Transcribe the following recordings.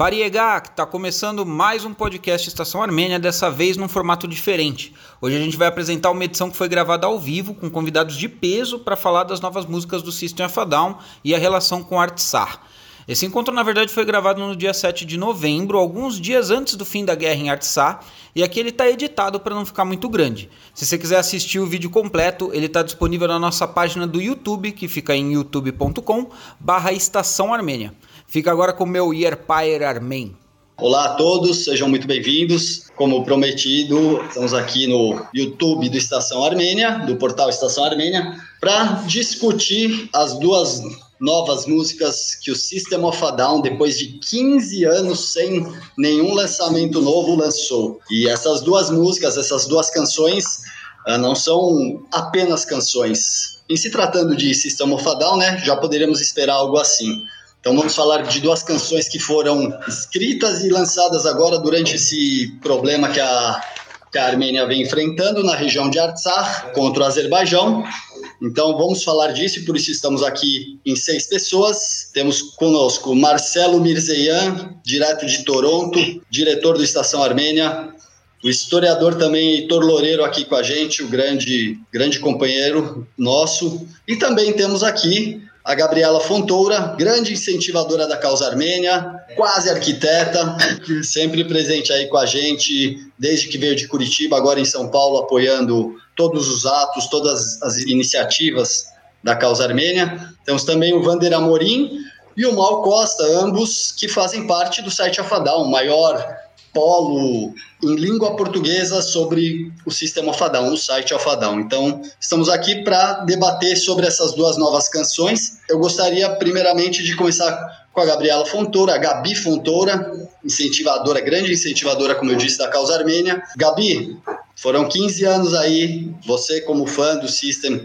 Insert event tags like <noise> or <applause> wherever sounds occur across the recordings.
Pariegá, está começando mais um podcast Estação Armênia, dessa vez num formato diferente. Hoje a gente vai apresentar uma edição que foi gravada ao vivo, com convidados de peso, para falar das novas músicas do System of a Down e a relação com Artsar. Esse encontro, na verdade, foi gravado no dia 7 de novembro, alguns dias antes do fim da guerra em Artsar, e aqui ele está editado para não ficar muito grande. Se você quiser assistir o vídeo completo, ele está disponível na nossa página do YouTube, que fica em youtube.com barra Estação Armênia. Fica agora com meu Yerpayer Armen. Olá a todos, sejam muito bem-vindos. Como prometido, estamos aqui no YouTube do Estação Armênia, do portal Estação Armênia, para discutir as duas novas músicas que o System of a Down, depois de 15 anos sem nenhum lançamento novo, lançou. E essas duas músicas, essas duas canções, ah, não são apenas canções. Em se tratando de System of a Down, né, já poderíamos esperar algo assim. Então vamos falar de duas canções que foram escritas e lançadas agora durante esse problema que a, que a Armênia vem enfrentando na região de Artsakh contra o Azerbaijão. Então vamos falar disso e por isso estamos aqui em seis pessoas. Temos conosco Marcelo Mirzeian, direto de Toronto, diretor do Estação Armênia. O historiador também Heitor Loureiro aqui com a gente, o grande, grande companheiro nosso. E também temos aqui a Gabriela Fontoura, grande incentivadora da causa armênia, quase arquiteta, <laughs> sempre presente aí com a gente, desde que veio de Curitiba, agora em São Paulo, apoiando todos os atos, todas as iniciativas da causa armênia. Temos também o Vander Amorim e o Mal Costa, ambos que fazem parte do site Afadal, o maior polo em língua portuguesa sobre o sistema Fadão, o site Alfadão. Então, estamos aqui para debater sobre essas duas novas canções. Eu gostaria, primeiramente, de começar com a Gabriela Fontoura, a Gabi Fontoura, incentivadora, grande incentivadora, como eu disse, da causa armênia. Gabi, foram 15 anos aí, você como fã do System,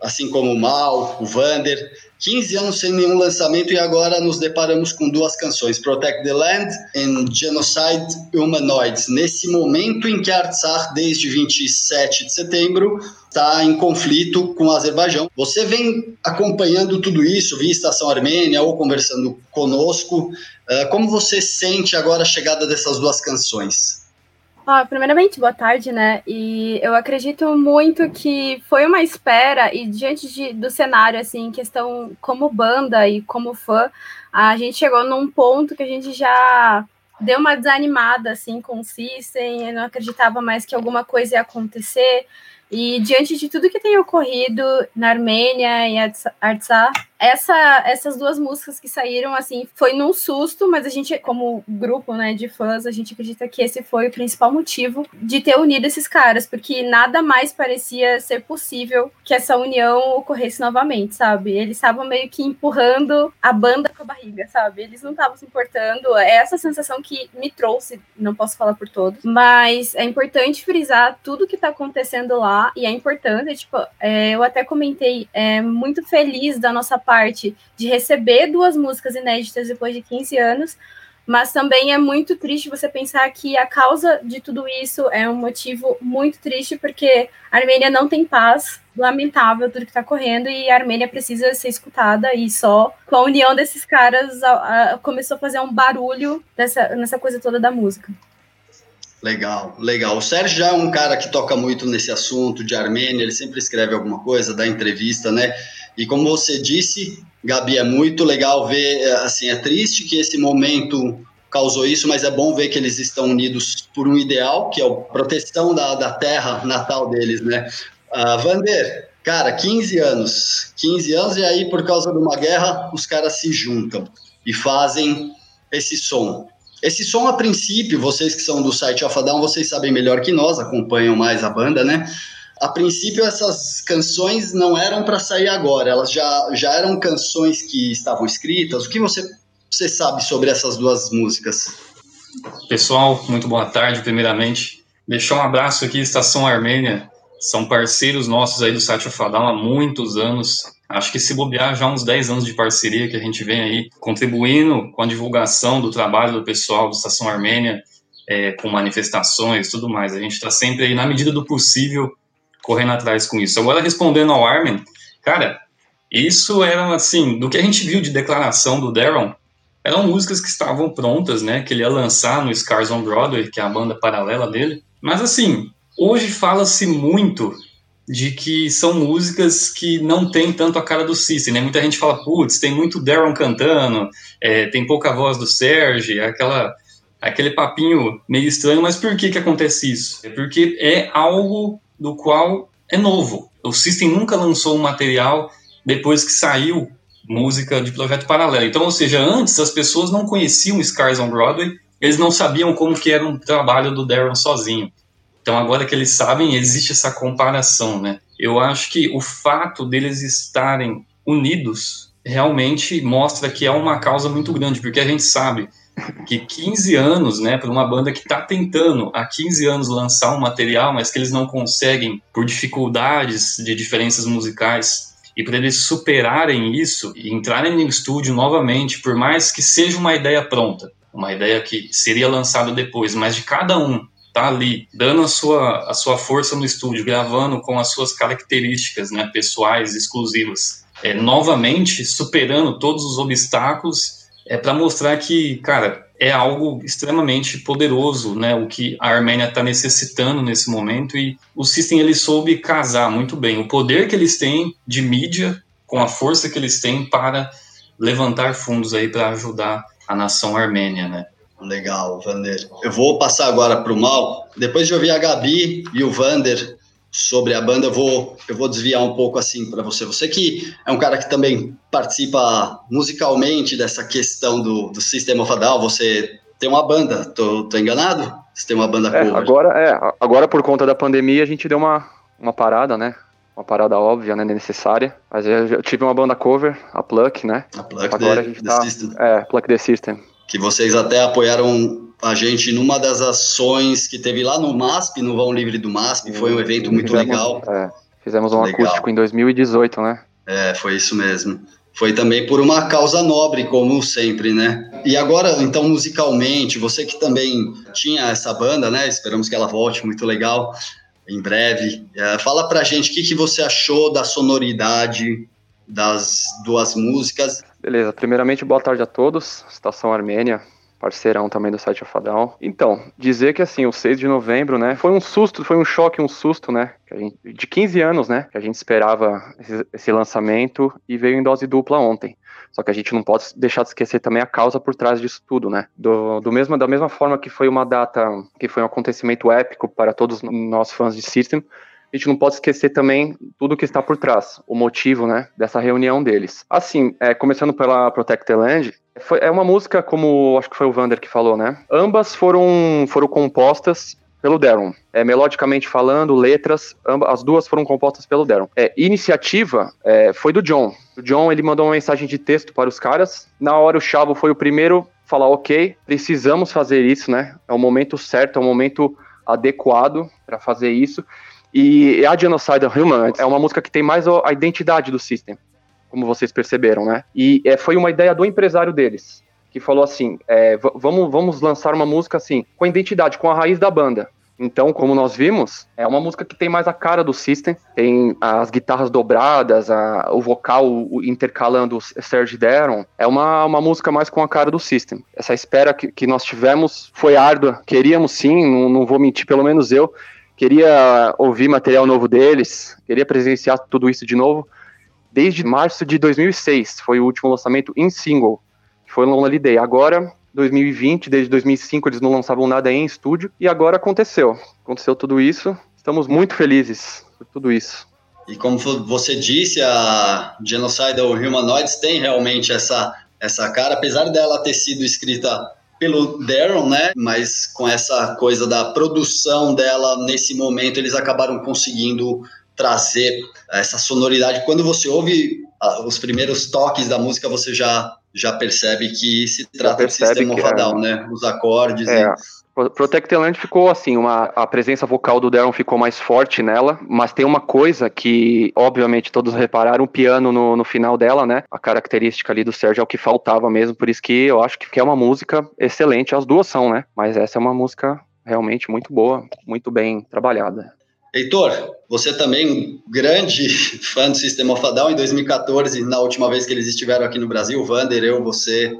assim como o Mal, o Vander, 15 anos sem nenhum lançamento e agora nos deparamos com duas canções, Protect the Land e Genocide Humanoids. Nesse momento em que Artsakh, desde 27 de setembro, está em conflito com o Azerbaijão. Você vem acompanhando tudo isso via Estação Armênia ou conversando conosco. Eh, como você sente agora a chegada dessas duas canções? Ah, primeiramente, boa tarde, né? E eu acredito muito que foi uma espera, e diante de, do cenário, assim, questão como banda e como fã, a gente chegou num ponto que a gente já deu uma desanimada, assim, com o System, eu não acreditava mais que alguma coisa ia acontecer, e diante de tudo que tem ocorrido na Armênia e Artsakh, essa, essas duas músicas que saíram, assim, foi num susto, mas a gente, como grupo, né, de fãs, a gente acredita que esse foi o principal motivo de ter unido esses caras, porque nada mais parecia ser possível que essa união ocorresse novamente, sabe? Eles estavam meio que empurrando a banda com a barriga, sabe? Eles não estavam se importando. É essa sensação que me trouxe, não posso falar por todos, mas é importante frisar tudo que tá acontecendo lá, e é importante, tipo, é, eu até comentei, é muito feliz da nossa parte parte de receber duas músicas inéditas depois de 15 anos, mas também é muito triste você pensar que a causa de tudo isso é um motivo muito triste, porque a Armênia não tem paz, lamentável tudo que está correndo, e a Armênia precisa ser escutada, e só com a união desses caras a, a, começou a fazer um barulho nessa coisa toda da música. Legal, legal. O Sérgio já é um cara que toca muito nesse assunto de Armênia, ele sempre escreve alguma coisa, dá entrevista, né? E como você disse, Gabi, é muito legal ver, é, assim, é triste que esse momento causou isso, mas é bom ver que eles estão unidos por um ideal, que é a proteção da, da terra natal deles, né? Uh, Vander, cara, 15 anos, 15 anos, e aí por causa de uma guerra, os caras se juntam e fazem esse som. Esse som, a princípio, vocês que são do site Alpha vocês sabem melhor que nós, acompanham mais a banda, né? a princípio essas canções não eram para sair agora, elas já, já eram canções que estavam escritas. O que você, você sabe sobre essas duas músicas? Pessoal, muito boa tarde, primeiramente. Deixar um abraço aqui, Estação Armênia. São parceiros nossos aí do site Afadal há muitos anos. Acho que se bobear já uns 10 anos de parceria que a gente vem aí contribuindo com a divulgação do trabalho do pessoal do Estação Armênia, é, com manifestações tudo mais. A gente está sempre aí, na medida do possível, correndo atrás com isso. Agora, respondendo ao Armin, cara, isso era assim, do que a gente viu de declaração do Darren, eram músicas que estavam prontas, né? Que ele ia lançar no Scars on Broadway, que é a banda paralela dele. Mas assim, hoje fala-se muito de que são músicas que não tem tanto a cara do System, né? Muita gente fala, putz, tem muito Darren cantando, é, tem pouca voz do Serge, aquela aquele papinho meio estranho, mas por que que acontece isso? É porque é algo do qual é novo. O System nunca lançou um material depois que saiu música de projeto paralelo. Então, ou seja, antes as pessoas não conheciam Scars on Broadway, eles não sabiam como que era um trabalho do Darren sozinho. Então, agora que eles sabem, existe essa comparação, né? Eu acho que o fato deles estarem unidos realmente mostra que é uma causa muito grande, porque a gente sabe que 15 anos, né, para uma banda que está tentando há 15 anos lançar um material, mas que eles não conseguem por dificuldades de diferenças musicais, e para eles superarem isso e entrarem no estúdio novamente, por mais que seja uma ideia pronta, uma ideia que seria lançada depois, mas de cada um tá ali dando a sua, a sua força no estúdio, gravando com as suas características né, pessoais exclusivas, é, novamente superando todos os obstáculos, é para mostrar que, cara, é algo extremamente poderoso, né? O que a Armênia está necessitando nesse momento e o System ele soube casar muito bem o poder que eles têm de mídia com a força que eles têm para levantar fundos aí para ajudar a nação armênia, né? Legal, Vander. Eu vou passar agora para o Mal. Depois de ouvir a Gabi e o Vander sobre a banda, eu vou, eu vou desviar um pouco assim para você. Você que é um cara que também participa musicalmente dessa questão do, do System of a Down, você tem uma banda, tô, tô enganado? Você tem uma banda é, cover? Agora, é, agora por conta da pandemia a gente deu uma, uma parada, né? Uma parada óbvia, né, necessária. Mas eu, eu tive uma banda cover, a Pluck, né? A Pluck Agora the, a gente tá. É, Pluck the System que vocês até apoiaram a gente numa das ações que teve lá no MASP, no Vão Livre do MASP, foi um evento muito fizemos, legal. É, fizemos um legal. acústico em 2018, né? É, foi isso mesmo. Foi também por uma causa nobre, como sempre, né? E agora, então, musicalmente, você que também tinha essa banda, né? Esperamos que ela volte, muito legal, em breve. É, fala pra gente o que, que você achou da sonoridade das duas músicas Beleza, primeiramente boa tarde a todos, Estação Armênia, parceirão também do site Afadal. Então, dizer que assim, o 6 de novembro, né, foi um susto, foi um choque, um susto, né, gente, de 15 anos, né, que a gente esperava esse, esse, lançamento e veio em dose dupla ontem. Só que a gente não pode deixar de esquecer também a causa por trás disso tudo, né? Do, do mesmo, da mesma forma que foi uma data, que foi um acontecimento épico para todos nós fãs de System, a gente não pode esquecer também tudo que está por trás, o motivo, né, dessa reunião deles. Assim, é, começando pela Protect the Land, foi, é uma música, como acho que foi o Vander que falou, né? Ambas foram, foram compostas pelo Darren. É, melodicamente falando, letras, ambas, as duas foram compostas pelo Darren. É, iniciativa é, foi do John. O John ele mandou uma mensagem de texto para os caras. Na hora o Chavo foi o primeiro a falar, ok, precisamos fazer isso, né? É o momento certo, é o momento adequado para fazer isso. E a Genocide Human é uma música que tem mais a identidade do System, como vocês perceberam, né? E é, foi uma ideia do empresário deles, que falou assim: é, vamos, vamos lançar uma música assim, com a identidade, com a raiz da banda. Então, como nós vimos, é uma música que tem mais a cara do System, tem as guitarras dobradas, a, o vocal intercalando Serge Deron. É uma, uma música mais com a cara do System. Essa espera que, que nós tivemos foi árdua, queríamos sim, não, não vou mentir, pelo menos eu, queria ouvir material novo deles, queria presenciar tudo isso de novo. Desde março de 2006 foi o último lançamento em single, que foi Lonely Day. Agora, 2020, desde 2005 eles não lançavam nada em estúdio e agora aconteceu. Aconteceu tudo isso. Estamos muito felizes por tudo isso. E como você disse, a Genocidal Humanoids tem realmente essa, essa cara, apesar dela ter sido escrita pelo Darren, né? Mas com essa coisa da produção dela nesse momento, eles acabaram conseguindo trazer essa sonoridade. Quando você ouve ah, os primeiros toques da música, você já já percebe que se trata de sistema Fadal, é... né? Os acordes. É. E Protect the Land ficou assim, uma, a presença vocal do Darren ficou mais forte nela, mas tem uma coisa que, obviamente, todos repararam, o piano no, no final dela, né? A característica ali do Sérgio é o que faltava mesmo, por isso que eu acho que é uma música excelente, as duas são, né? Mas essa é uma música realmente muito boa, muito bem trabalhada. Heitor, você também grande <laughs> fã do System of a Down em 2014, na última vez que eles estiveram aqui no Brasil, Vander, eu, você,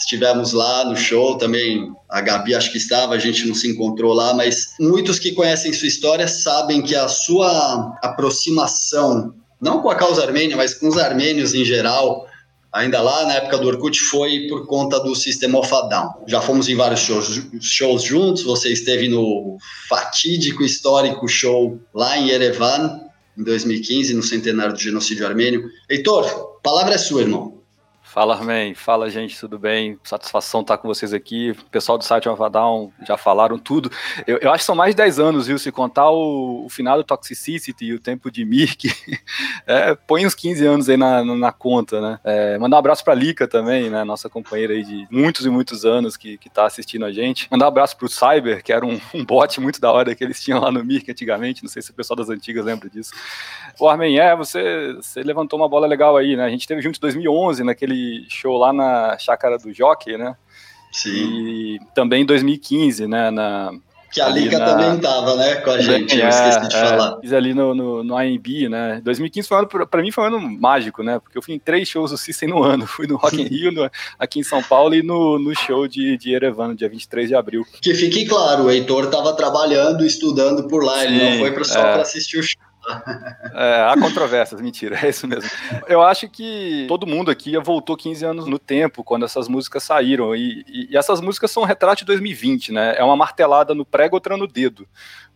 estivemos lá no show também. A Gabi acho que estava, a gente não se encontrou lá, mas muitos que conhecem sua história sabem que a sua aproximação, não com a causa armênia, mas com os armênios em geral, ainda lá na época do Orkut, foi por conta do System of. Já fomos em vários shows, shows juntos, você esteve no fatídico histórico show lá em Yerevan, em 2015, no centenário do genocídio armênio. Heitor, palavra é sua, irmão. Fala, Armin. Fala, gente, tudo bem? Satisfação estar com vocês aqui. O pessoal do site Avadão já falaram tudo. Eu, eu, acho que são mais de 10 anos, viu? Se contar o, o final do Toxicity e o tempo de Mirk, <laughs> é, põe uns 15 anos aí na, na conta, né? É, mandar um abraço pra Lika também, né? Nossa companheira aí de muitos e muitos anos que, que tá assistindo a gente. Mandar um abraço pro Cyber, que era um, <laughs> um bot muito da hora que eles tinham lá no Mirk antigamente. Não sei se o pessoal das antigas lembra disso. O Armin, é, você, você levantou uma bola legal aí, né? A gente teve junto em 2011, naquele show lá na Chácara do Jockey, né? Sim. E também em 2015, né? Na, que a Liga na... também estava, né, com a gente, é, eu esqueci de é, falar. Fiz ali no, no, no né, 2015 foi um ano, pra mim foi um ano mágico, né, porque eu fui em três shows do System no ano, <laughs> fui no Rock in Rio, no, aqui em São Paulo e no, no show de, de Erevan, dia 23 de abril. Que fique claro, o Heitor estava trabalhando, estudando por lá, Sim, ele não foi só é. para assistir o show. É, há controvérsias, mentira, é isso mesmo. Eu acho que todo mundo aqui voltou 15 anos no tempo, quando essas músicas saíram, e, e, e essas músicas são um retrato de 2020, né? É uma martelada no prego, outra no dedo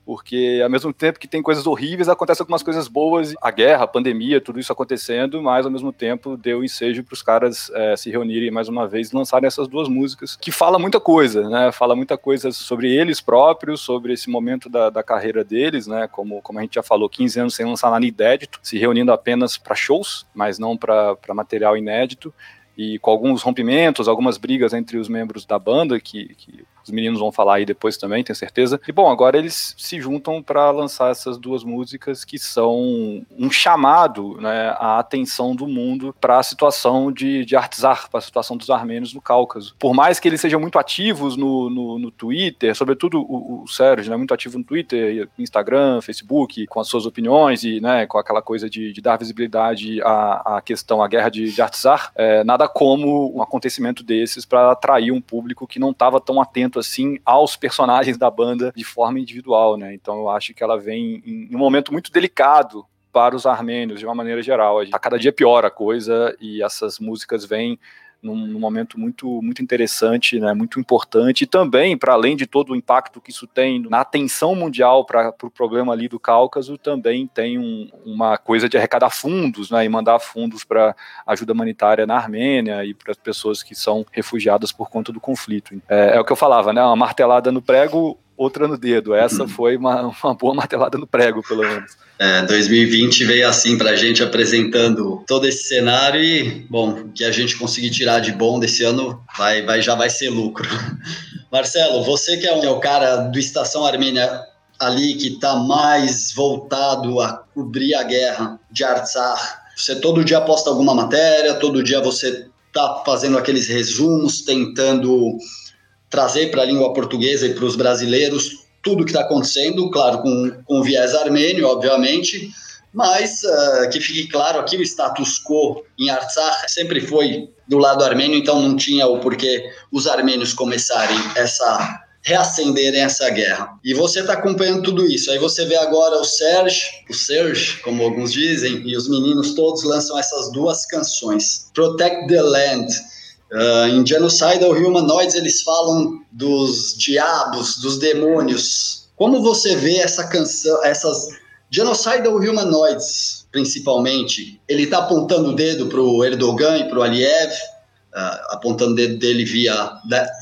porque ao mesmo tempo que tem coisas horríveis, acontecem algumas coisas boas, a guerra, a pandemia, tudo isso acontecendo, mas ao mesmo tempo deu ensejo para os caras é, se reunirem mais uma vez e lançarem essas duas músicas, que fala muita coisa, né? Fala muita coisa sobre eles próprios, sobre esse momento da, da carreira deles, né? Como, como a gente já falou, 15 anos sem lançar nada inédito, se reunindo apenas para shows, mas não para material inédito e com alguns rompimentos, algumas brigas entre os membros da banda, que, que os meninos vão falar aí depois também, tenho certeza. E bom, agora eles se juntam para lançar essas duas músicas que são um chamado né, à atenção do mundo para a situação de, de Artsar, para a situação dos armênios no Cáucaso. Por mais que eles sejam muito ativos no, no, no Twitter, sobretudo o, o Sérgio, né, muito ativo no Twitter, Instagram, Facebook, com as suas opiniões e né, com aquela coisa de, de dar visibilidade à, à questão, à guerra de, de Artsar, é, nada como um acontecimento desses para atrair um público que não estava tão atento assim aos personagens da banda de forma individual, né? Então eu acho que ela vem em um momento muito delicado para os armênios de uma maneira geral. A cada dia pior a coisa e essas músicas vêm num, num, momento muito, muito interessante, né, muito importante, e também, para além de todo o impacto que isso tem na atenção mundial para o pro problema ali do Cáucaso, também tem um, uma coisa de arrecadar fundos né, e mandar fundos para ajuda humanitária na Armênia e para as pessoas que são refugiadas por conta do conflito. É, é o que eu falava, né, uma martelada no prego, outra no dedo. Essa <clears throat> foi uma, uma boa martelada no prego, pelo menos. É, 2020 veio assim para a gente apresentando todo esse cenário e, bom, o que a gente conseguir tirar de bom desse ano vai, vai, já vai ser lucro. <laughs> Marcelo, você que é o cara do Estação Armênia ali que está mais voltado a cobrir a guerra de Artsar, você todo dia posta alguma matéria, todo dia você está fazendo aqueles resumos, tentando trazer para a língua portuguesa e para os brasileiros tudo que está acontecendo, claro, com, com viés armênio, obviamente, mas uh, que fique claro aqui o status quo em Artsakh sempre foi do lado armênio, então não tinha o porquê os armênios começarem essa reacenderem essa guerra. E você está acompanhando tudo isso. Aí você vê agora o Serge, o Serge, como alguns dizem, e os meninos todos lançam essas duas canções, Protect the Land Uh, em Genocidal Humanoids eles falam dos diabos, dos demônios. Como você vê essa canção, essas Genocidal Humanoids, principalmente, ele está apontando o dedo para o Erdogan e para o Aliyev, uh, apontando o dedo dele via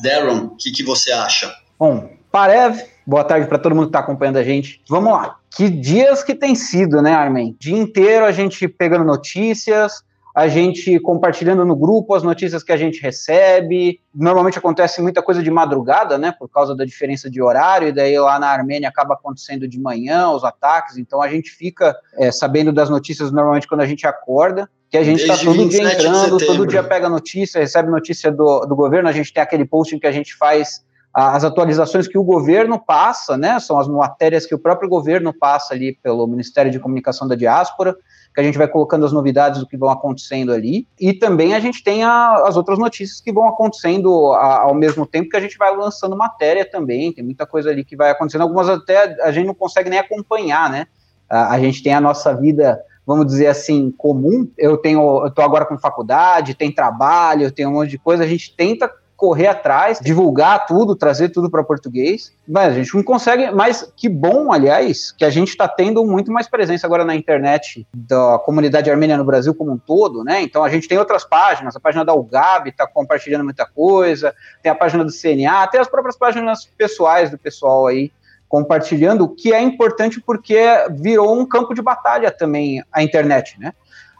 Darren. O que, que você acha? Bom, Parev, boa tarde para todo mundo que está acompanhando a gente. Vamos lá. Que dias que tem sido, né, Armin? Dia inteiro a gente pegando notícias, a gente compartilhando no grupo as notícias que a gente recebe. Normalmente acontece muita coisa de madrugada, né, por causa da diferença de horário, e daí lá na Armênia acaba acontecendo de manhã os ataques, então a gente fica é, sabendo das notícias normalmente quando a gente acorda. Que a gente está todo dia entrando, todo dia pega notícia, recebe notícia do, do governo. A gente tem aquele posting que a gente faz as atualizações que o governo passa, né, são as matérias que o próprio governo passa ali pelo Ministério de Comunicação da Diáspora, que a gente vai colocando as novidades do que vão acontecendo ali, e também a gente tem a, as outras notícias que vão acontecendo a, ao mesmo tempo que a gente vai lançando matéria também, tem muita coisa ali que vai acontecendo, algumas até a gente não consegue nem acompanhar, né, a, a gente tem a nossa vida vamos dizer assim, comum. Eu tenho, eu tô agora com faculdade, tem trabalho, tem um monte de coisa. A gente tenta correr atrás, divulgar tudo, trazer tudo para português, mas a gente não consegue. Mas que bom, aliás, que a gente está tendo muito mais presença agora na internet da comunidade armênia no Brasil como um todo, né? Então a gente tem outras páginas, a página da UGAB está compartilhando muita coisa, tem a página do CNA, tem as próprias páginas pessoais do pessoal aí compartilhando, o que é importante porque virou um campo de batalha também a internet, né?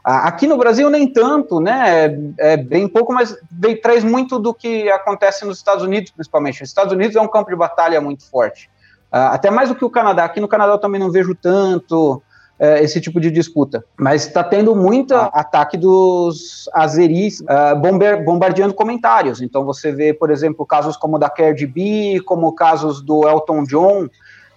Aqui no Brasil, nem tanto, né? É, é bem pouco, mas vem, traz muito do que acontece nos Estados Unidos, principalmente. Os Estados Unidos é um campo de batalha muito forte. Uh, até mais do que o Canadá. Aqui no Canadá eu também não vejo tanto uh, esse tipo de disputa. Mas está tendo muito ataque dos azeris uh, bombardeando comentários. Então você vê, por exemplo, casos como o da Cardi B, como casos do Elton John,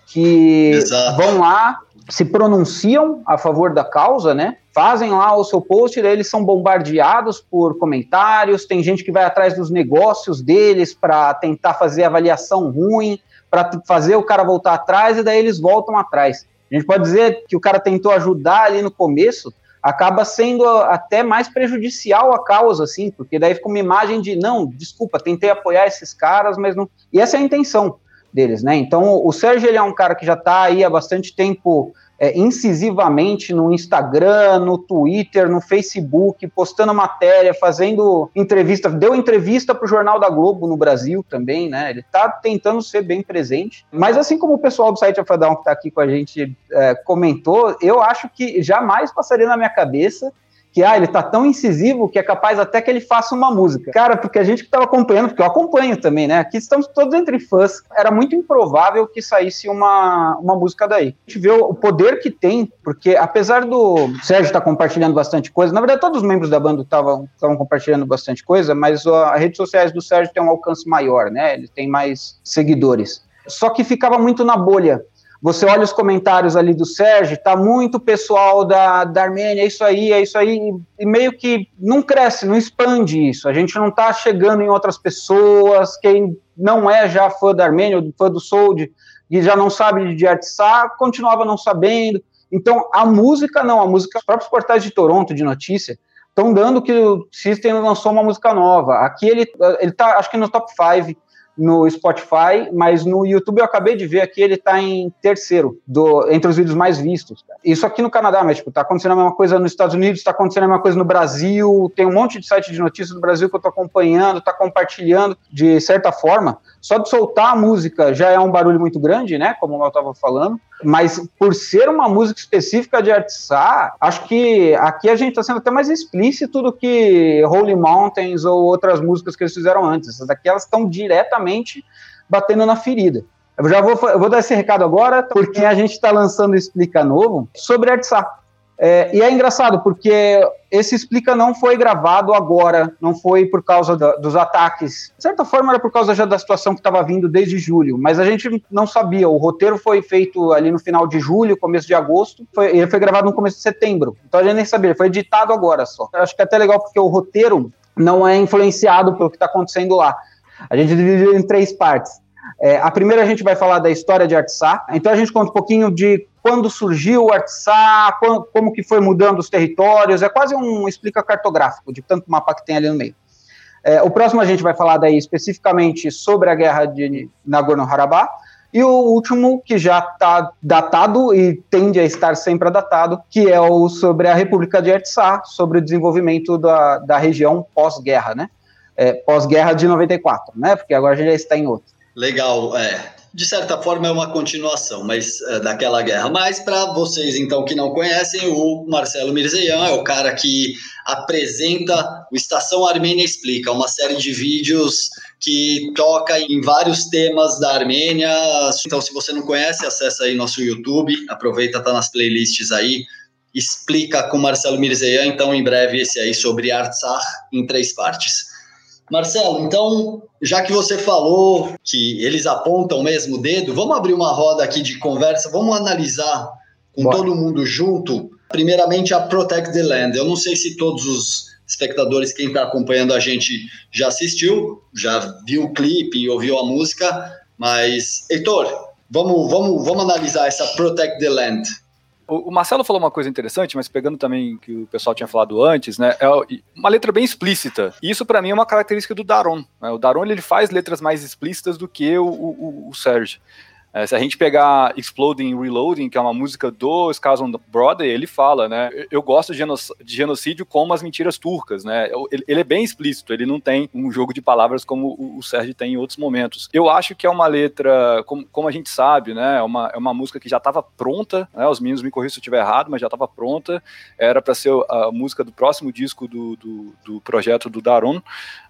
que Exato. vão lá se pronunciam a favor da causa, né? Fazem lá o seu post, daí eles são bombardeados por comentários, tem gente que vai atrás dos negócios deles para tentar fazer avaliação ruim, para fazer o cara voltar atrás, e daí eles voltam atrás. A gente pode dizer que o cara tentou ajudar ali no começo, acaba sendo até mais prejudicial a causa, assim, porque daí fica uma imagem de, não, desculpa, tentei apoiar esses caras, mas não. E essa é a intenção deles, né? Então, o Sérgio ele é um cara que já está aí há bastante tempo é, incisivamente no Instagram, no Twitter, no Facebook, postando matéria, fazendo entrevista, deu entrevista para o Jornal da Globo no Brasil também, né? Ele está tentando ser bem presente. Mas assim como o pessoal do site Afadão que está aqui com a gente é, comentou, eu acho que jamais passaria na minha cabeça que ah, ele tá tão incisivo que é capaz até que ele faça uma música. Cara, porque a gente que estava acompanhando, porque eu acompanho também, né? Aqui estamos todos entre fãs. Era muito improvável que saísse uma, uma música daí. A gente vê o poder que tem, porque apesar do Sérgio estar tá compartilhando bastante coisa, na verdade todos os membros da banda estavam compartilhando bastante coisa, mas as redes sociais do Sérgio tem um alcance maior, né? Ele tem mais seguidores. Só que ficava muito na bolha você olha os comentários ali do Sérgio, tá muito pessoal da, da Armênia, é isso aí, é isso aí, e meio que não cresce, não expande isso. A gente não tá chegando em outras pessoas, quem não é já fã da Armênia, fã do Sold, e já não sabe de Artsá, continuava não sabendo. Então, a música não, a música, os próprios portais de Toronto de notícia estão dando que o System lançou uma música nova. Aqui ele, ele tá, acho que no top 5 no Spotify, mas no YouTube eu acabei de ver aqui, ele tá em terceiro, do, entre os vídeos mais vistos. Isso aqui no Canadá, mas tipo, tá acontecendo a mesma coisa nos Estados Unidos, tá acontecendo a mesma coisa no Brasil, tem um monte de site de notícias do Brasil que eu tô acompanhando, tá compartilhando de certa forma. Só de soltar a música já é um barulho muito grande, né? Como eu estava falando. Mas por ser uma música específica de Artsá, acho que aqui a gente está sendo até mais explícito do que Holy Mountains ou outras músicas que eles fizeram antes. Essas daqui elas estão diretamente batendo na ferida. Eu já vou, eu vou dar esse recado agora, porque a gente está lançando Explica Novo sobre Artsá. É, e é engraçado, porque esse Explica não foi gravado agora, não foi por causa da, dos ataques. De certa forma, era por causa já da situação que estava vindo desde julho, mas a gente não sabia. O roteiro foi feito ali no final de julho, começo de agosto, foi, ele foi gravado no começo de setembro. Então a gente nem sabia, ele foi editado agora só. Eu acho que é até legal porque o roteiro não é influenciado pelo que está acontecendo lá. A gente dividiu em três partes. É, a primeira a gente vai falar da história de Artsá, então a gente conta um pouquinho de quando surgiu o Artsá, como que foi mudando os territórios, é quase um explica cartográfico de tanto mapa que tem ali no meio. É, o próximo a gente vai falar daí especificamente sobre a guerra de Nagorno-Karabakh, e o último, que já está datado e tende a estar sempre datado, que é o sobre a República de Artsá, sobre o desenvolvimento da, da região pós-guerra, né? É, pós-guerra de 94, né? Porque agora a gente já está em outro. Legal, é de certa forma é uma continuação mas é, daquela guerra. Mas para vocês então que não conhecem, o Marcelo Mirzeian é o cara que apresenta o Estação Armênia Explica, uma série de vídeos que toca em vários temas da Armênia. Então, se você não conhece, acessa aí nosso YouTube, aproveita, tá nas playlists aí. Explica com Marcelo Mirzeian, então em breve esse aí sobre Artsakh em três partes. Marcelo, então, já que você falou que eles apontam mesmo o dedo, vamos abrir uma roda aqui de conversa, vamos analisar com Bora. todo mundo junto. Primeiramente, a Protect the Land. Eu não sei se todos os espectadores, quem está acompanhando a gente, já assistiu, já viu o clipe e ouviu a música, mas, Heitor, vamos, vamos, vamos analisar essa Protect the Land. O, Marcelo falou uma coisa interessante, mas pegando também que o pessoal tinha falado antes, né? É uma letra bem explícita. E isso para mim é uma característica do Daron. Né? O Daron ele faz letras mais explícitas do que o, o, o. É, se a gente pegar Exploding Reloading, que é uma música do Scars on Brother, ele fala, né? Eu gosto de, genocídio como as mentiras turcas, né? Ele, ele, é bem explícito, ele não tem um jogo de palavras como o, o Sérgio tem em outros momentos. Eu acho que é uma letra, como, como a gente sabe, né? É uma, é uma música que já estava pronta, né? Os meninos me corrijam se eu estiver errado, mas já estava pronta. Era para ser a música do próximo disco do, do, do projeto do Daron.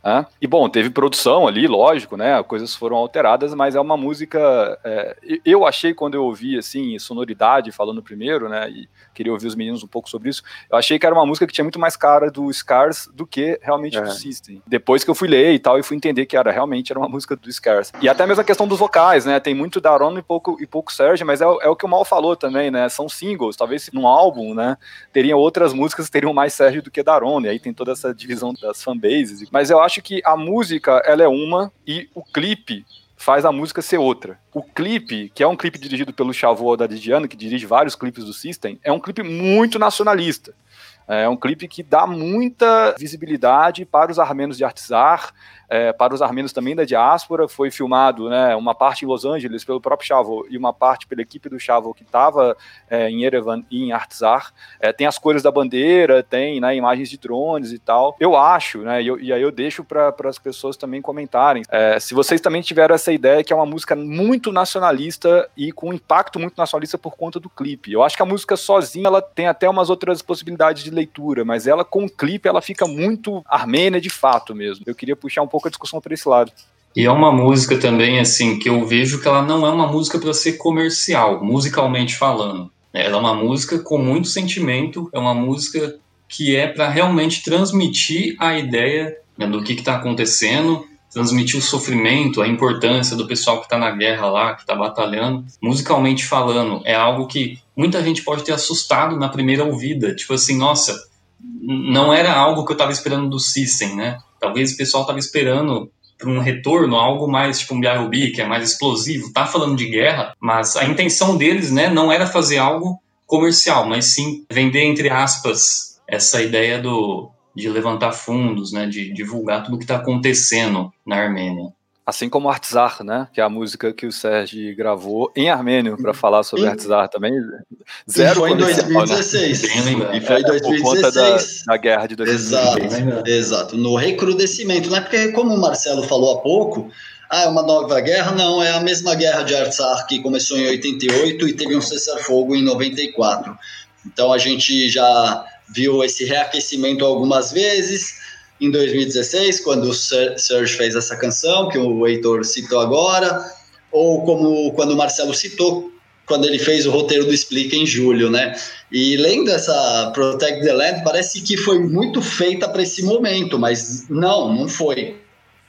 Né? E bom, teve produção ali, lógico, né? Coisas foram alteradas, mas é uma música. É, eu achei quando eu ouvi assim, sonoridade falando primeiro, né? E queria ouvir os meninos um pouco sobre isso. Eu achei que era uma música que tinha muito mais cara do Scars do que realmente é. do System. Depois que eu fui ler e tal, e fui entender que era realmente era uma música do Scars. E até mesmo a questão dos vocais, né? Tem muito Daron e pouco, e pouco Serge, mas é, é o que o Mal falou também, né? São singles. Talvez num álbum, né? Teriam outras músicas que teriam mais Serge do que Daron. E aí tem toda essa divisão das fanbases. Mas eu acho que a música, ela é uma e o clipe faz a música ser outra. O clipe, que é um clipe dirigido pelo Chavo Dadidiano, que dirige vários clipes do System, é um clipe muito nacionalista. É um clipe que dá muita visibilidade para os armenos de Artsar, é, para os armenos também da diáspora. Foi filmado né, uma parte em Los Angeles pelo próprio Chavo e uma parte pela equipe do Chavo que estava é, em Erevan e em Artsar. É, tem as cores da bandeira, tem né, imagens de drones e tal. Eu acho, né, e, eu, e aí eu deixo para as pessoas também comentarem. É, se vocês também tiveram essa ideia que é uma música muito nacionalista e com um impacto muito nacionalista por conta do clipe. Eu acho que a música sozinha ela tem até umas outras possibilidades de leitura, mas ela com o clipe ela fica muito armênia de fato mesmo. Eu queria puxar um a discussão para esse lado. E é uma música também, assim, que eu vejo que ela não é uma música para ser comercial, musicalmente falando. Ela é uma música com muito sentimento, é uma música que é para realmente transmitir a ideia né, do que está acontecendo, transmitir o sofrimento, a importância do pessoal que está na guerra lá, que está batalhando. Musicalmente falando, é algo que muita gente pode ter assustado na primeira ouvida. Tipo assim, nossa, não era algo que eu estava esperando do System, né? Talvez o pessoal estava esperando um retorno, algo mais tipo um BRB, que é mais explosivo, tá falando de guerra, mas a intenção deles, né, não era fazer algo comercial, mas sim vender, entre aspas, essa ideia do, de levantar fundos, né, de divulgar tudo o que está acontecendo na Armênia. Assim como Artsar, né? Que é a música que o Sérgio gravou em armênio para falar sobre Artsar também. Zero foi em 2016. Né? E foi em 2016. Por conta da, da guerra de 2016. Exato, exato. No recrudescimento, não é porque, como o Marcelo falou há pouco, ah, é uma nova guerra? Não, é a mesma guerra de Artsar que começou em 88 e teve um cessar-fogo em 94. Então a gente já viu esse reaquecimento algumas vezes em 2016, quando o Serge fez essa canção, que o Heitor citou agora, ou como quando o Marcelo citou, quando ele fez o roteiro do Explica em julho, né? E lendo essa Protect the Land, parece que foi muito feita para esse momento, mas não, não foi.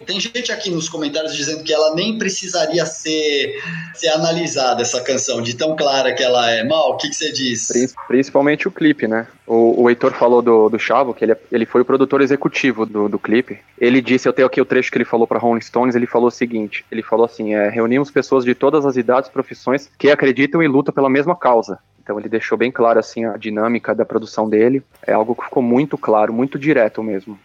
Tem gente aqui nos comentários dizendo que ela nem precisaria ser, ser analisada, essa canção, de tão clara que ela é. Mal, o que, que você diz? Principalmente o clipe, né? O, o Heitor falou do, do Chavo, que ele, ele foi o produtor executivo do, do clipe. Ele disse, eu tenho aqui o trecho que ele falou para Rolling Stones, ele falou o seguinte, ele falou assim, é, reunimos pessoas de todas as idades profissões que acreditam e lutam pela mesma causa. Então ele deixou bem claro assim a dinâmica da produção dele. É algo que ficou muito claro, muito direto mesmo.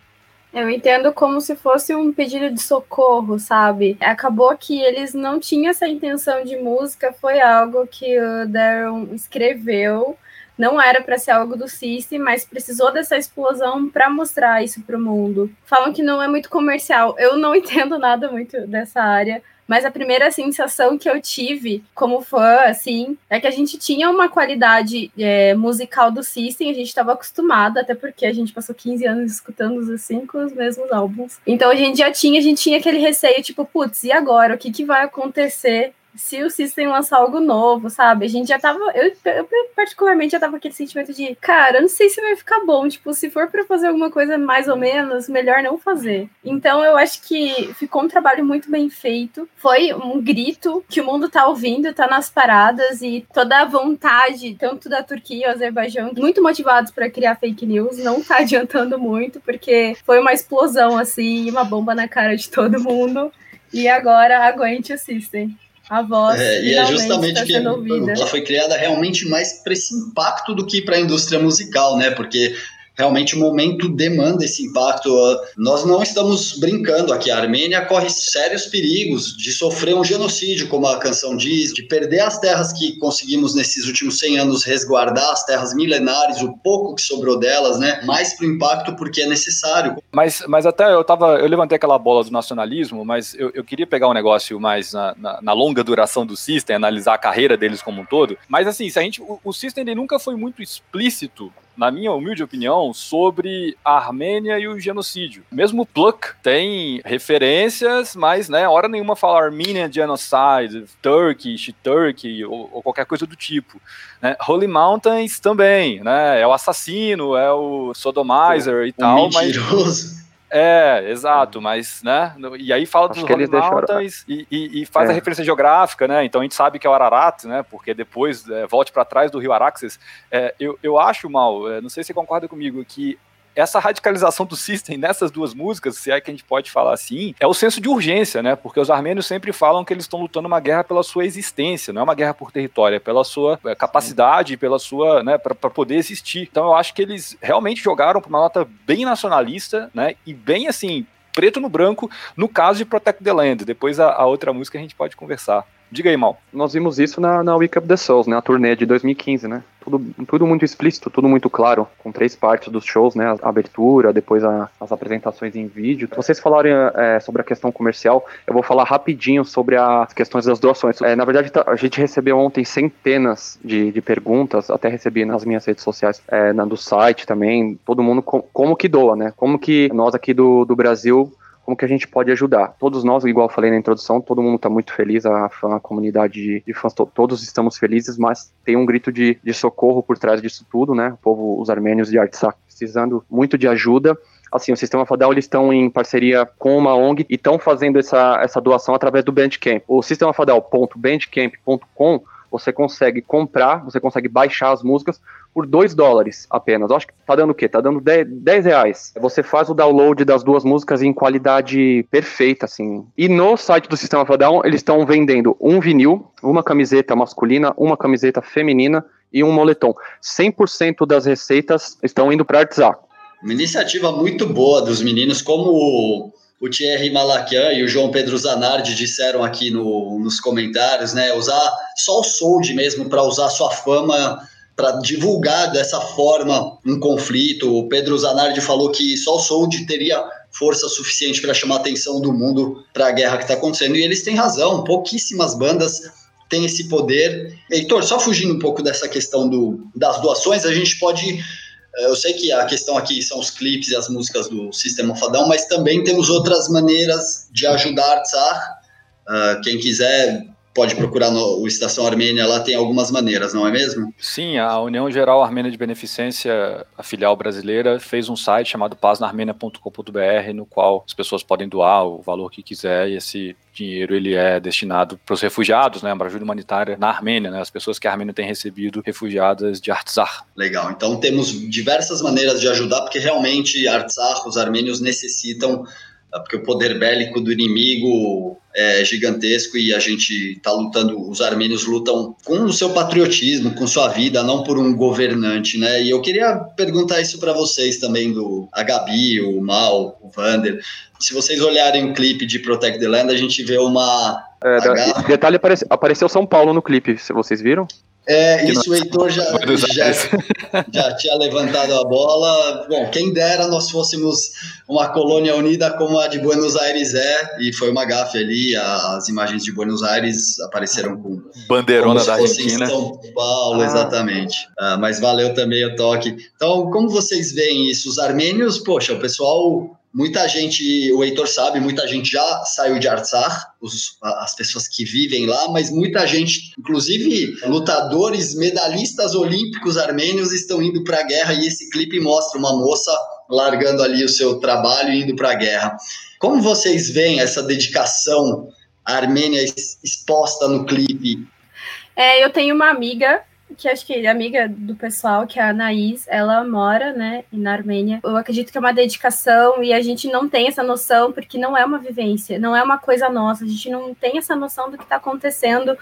Eu entendo como se fosse um pedido de socorro, sabe? Acabou que eles não tinham essa intenção de música, foi algo que o Darren escreveu. Não era para ser algo do System, mas precisou dessa explosão para mostrar isso para o mundo. Falam que não é muito comercial. Eu não <laughs> entendo nada muito dessa área, mas a primeira sensação que eu tive como fã, assim, é que a gente tinha uma qualidade é, musical do System, a gente estava acostumado, até porque a gente passou 15 anos escutando os cinco os mesmos álbuns. Então a gente já tinha, a gente tinha aquele receio, tipo, putz, e agora? O que, que vai acontecer se o System lançar algo novo, sabe? A gente já tava. Eu, eu, particularmente já tava aquele sentimento de, cara, eu não sei se vai ficar bom. Tipo, se for para fazer alguma coisa mais ou menos, melhor não fazer. Então eu acho que ficou um trabalho muito bem feito. Foi um grito que o mundo tá ouvindo, tá nas paradas e toda a vontade, tanto da Turquia e o Azerbaijão, muito motivados para criar fake news, não tá <laughs> adiantando muito, porque foi uma explosão assim, uma bomba na cara de todo mundo. E agora aguente o System a voz. É, e é justamente tá que ela foi criada realmente mais para esse impacto do que para a indústria musical, né? Porque realmente o momento demanda esse impacto. Nós não estamos brincando aqui. A Armênia corre sérios perigos de sofrer um genocídio, como a canção diz, de perder as terras que conseguimos nesses últimos 100 anos resguardar, as terras milenares, o pouco que sobrou delas, né? Mais para o impacto porque é necessário. Mas, mas até eu tava, eu levantei aquela bola do nacionalismo, mas eu, eu queria pegar um negócio mais na, na, na, longa duração do System, analisar a carreira deles como um todo. Mas assim, se a gente, o, o System ele nunca foi muito explícito na minha humilde opinião, sobre a Armênia e o genocídio. Mesmo Pluck tem referências, mas, né, hora nenhuma fala Armenian Genocide, Turkish, Turkey, ou, ou qualquer coisa do tipo. Né? Holy Mountains também, né, é o assassino, é o sodomizer e tal, mentiroso. mas... É, exato, mas, né? E aí fala Acho dos Holy Mountains e, e, e, faz é. a referência geográfica, né? Então a gente sabe que é o Ararat, né? Porque depois é, volte para trás do rio Araxes. É, eu, eu acho, Mal, é, não sei se você concorda comigo, que essa radicalização do System nessas duas músicas, se é que a gente pode falar assim, é o senso de urgência, né? Porque os armênios sempre falam que eles estão lutando uma guerra pela sua existência, não é uma guerra por território, é pela sua é, capacidade, pela sua, né, para poder existir. Então eu acho que eles realmente jogaram para uma nota bem nacionalista, né? E bem assim, preto no branco, no caso de Protect the Land. Depois a, a outra música a gente pode conversar. Diga aí, Mal. Nós vimos isso na, na Wake Up the Souls, né? A turnê de 2015, né? Tudo, tudo muito explícito, tudo muito claro, com três partes dos shows, né? A abertura, depois a, as apresentações em vídeo. Vocês falarem é, sobre a questão comercial, eu vou falar rapidinho sobre as questões das doações. É, na verdade, tá, a gente recebeu ontem centenas de, de perguntas, até recebi nas minhas redes sociais, é, na do site também, todo mundo com, como que doa, né? Como que nós aqui do, do Brasil como que a gente pode ajudar. Todos nós, igual eu falei na introdução, todo mundo está muito feliz, a, fã, a comunidade de, de fãs, to, todos estamos felizes, mas tem um grito de, de socorro por trás disso tudo, né? O povo, os armênios de Artsakh precisando muito de ajuda assim, o Sistema Fadal eles estão em parceria com uma ONG e estão fazendo essa, essa doação através do Bandcamp. O sistemafadal.bandcamp.com você consegue comprar, você consegue baixar as músicas por 2 dólares apenas. Eu acho que tá dando o quê? Tá dando 10 reais. Você faz o download das duas músicas em qualidade perfeita, assim. E no site do Sistema Fadal, eles estão vendendo um vinil, uma camiseta masculina, uma camiseta feminina e um moletom. 100% das receitas estão indo para Artsac. Uma iniciativa muito boa dos meninos, como o Thierry Malakian e o João Pedro Zanardi disseram aqui no, nos comentários, né? Usar só o Sold mesmo para usar sua fama para divulgar dessa forma um conflito. O Pedro Zanardi falou que só o Sold teria força suficiente para chamar a atenção do mundo para a guerra que está acontecendo. E eles têm razão, pouquíssimas bandas têm esse poder. Heitor, só fugindo um pouco dessa questão do, das doações, a gente pode eu sei que a questão aqui são os clipes e as músicas do Sistema Fadão, mas também temos outras maneiras de ajudar Tsar. Uh, quem quiser pode procurar no o Estação Armênia, lá tem algumas maneiras, não é mesmo? Sim, a União Geral Armênia de Beneficência, a filial brasileira, fez um site chamado paznarmênia.com.br, no qual as pessoas podem doar o valor que quiser e esse dinheiro ele é destinado para os refugiados, né, para ajuda humanitária na Armênia, né, as pessoas que a Armênia tem recebido refugiadas de Artsakh. Legal, então temos diversas maneiras de ajudar, porque realmente Artsakh, os armênios necessitam porque o poder bélico do inimigo é gigantesco e a gente está lutando, os armênios lutam com o seu patriotismo, com sua vida, não por um governante, né? E eu queria perguntar isso para vocês também, do a Gabi, o Mal, o Vander. Se vocês olharem o clipe de Protect the Land, a gente vê uma. É, detalhe, apareceu São Paulo no clipe, vocês viram? É, isso o Heitor já, já, <laughs> já, tinha levantado a bola. Bom, quem dera nós fôssemos uma colônia unida como a de Buenos Aires é, e foi uma gafe ali. As imagens de Buenos Aires apareceram com bandeirona da Argentina. São Paulo, ah. exatamente. Ah, mas valeu também o toque. Então, como vocês veem isso? Os armênios, poxa, o pessoal Muita gente, o Heitor sabe, muita gente já saiu de Artsar, os, as pessoas que vivem lá, mas muita gente, inclusive lutadores, medalhistas olímpicos armênios, estão indo para a guerra e esse clipe mostra uma moça largando ali o seu trabalho e indo para a guerra. Como vocês veem essa dedicação à Armênia exposta no clipe? É, eu tenho uma amiga que acho que amiga do pessoal, que é a Anaís, ela mora, né, na Armênia. Eu acredito que é uma dedicação e a gente não tem essa noção porque não é uma vivência, não é uma coisa nossa. A gente não tem essa noção do que está acontecendo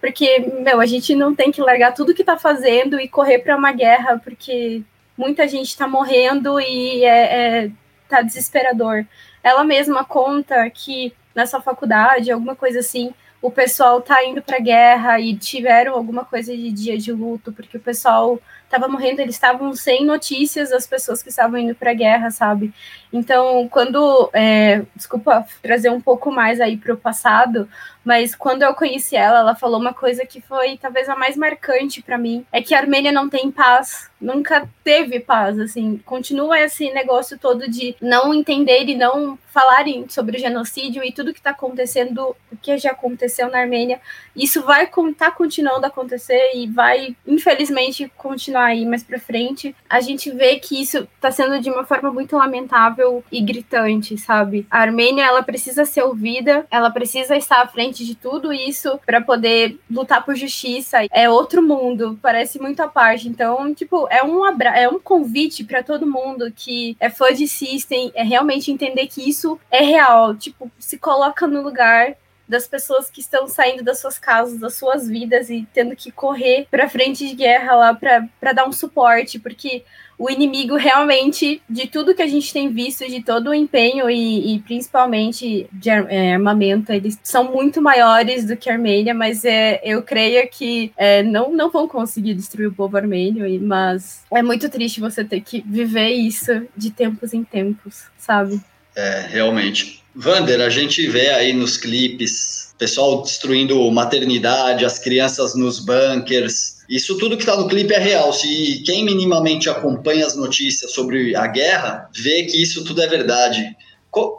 porque, meu, a gente não tem que largar tudo que está fazendo e correr para uma guerra porque muita gente está morrendo e é, é, tá desesperador. Ela mesma conta que nessa faculdade, alguma coisa assim, o pessoal tá indo para guerra e tiveram alguma coisa de dia de luto, porque o pessoal estava morrendo, eles estavam sem notícias das pessoas que estavam indo para guerra, sabe? Então, quando, é, desculpa trazer um pouco mais aí para o passado, mas quando eu conheci ela, ela falou uma coisa que foi talvez a mais marcante para mim, é que a Armênia não tem paz, nunca teve paz, assim, continua esse negócio todo de não entender e não falarem sobre o genocídio e tudo que está acontecendo, o que já aconteceu na Armênia, isso vai estar tá continuando a acontecer e vai, infelizmente, continuar aí mais para frente. A gente vê que isso está sendo de uma forma muito lamentável e gritante, sabe? A Armênia, ela precisa ser ouvida, ela precisa estar à frente de tudo isso para poder lutar por justiça. É outro mundo, parece muito à parte. Então, tipo, é um abra é um convite para todo mundo que é fã de System, é realmente entender que isso é real. Tipo, se coloca no lugar das pessoas que estão saindo das suas casas, das suas vidas e tendo que correr para frente de guerra lá para dar um suporte, porque o inimigo realmente, de tudo que a gente tem visto, de todo o empenho e, e principalmente de é, armamento, eles são muito maiores do que a Armênia, mas é, eu creio que é, não, não vão conseguir destruir o povo armênio, mas é muito triste você ter que viver isso de tempos em tempos, sabe? É, realmente. Vander, a gente vê aí nos clipes pessoal destruindo maternidade, as crianças nos bunkers. Isso tudo que está no clipe é real. Se quem minimamente acompanha as notícias sobre a guerra, vê que isso tudo é verdade.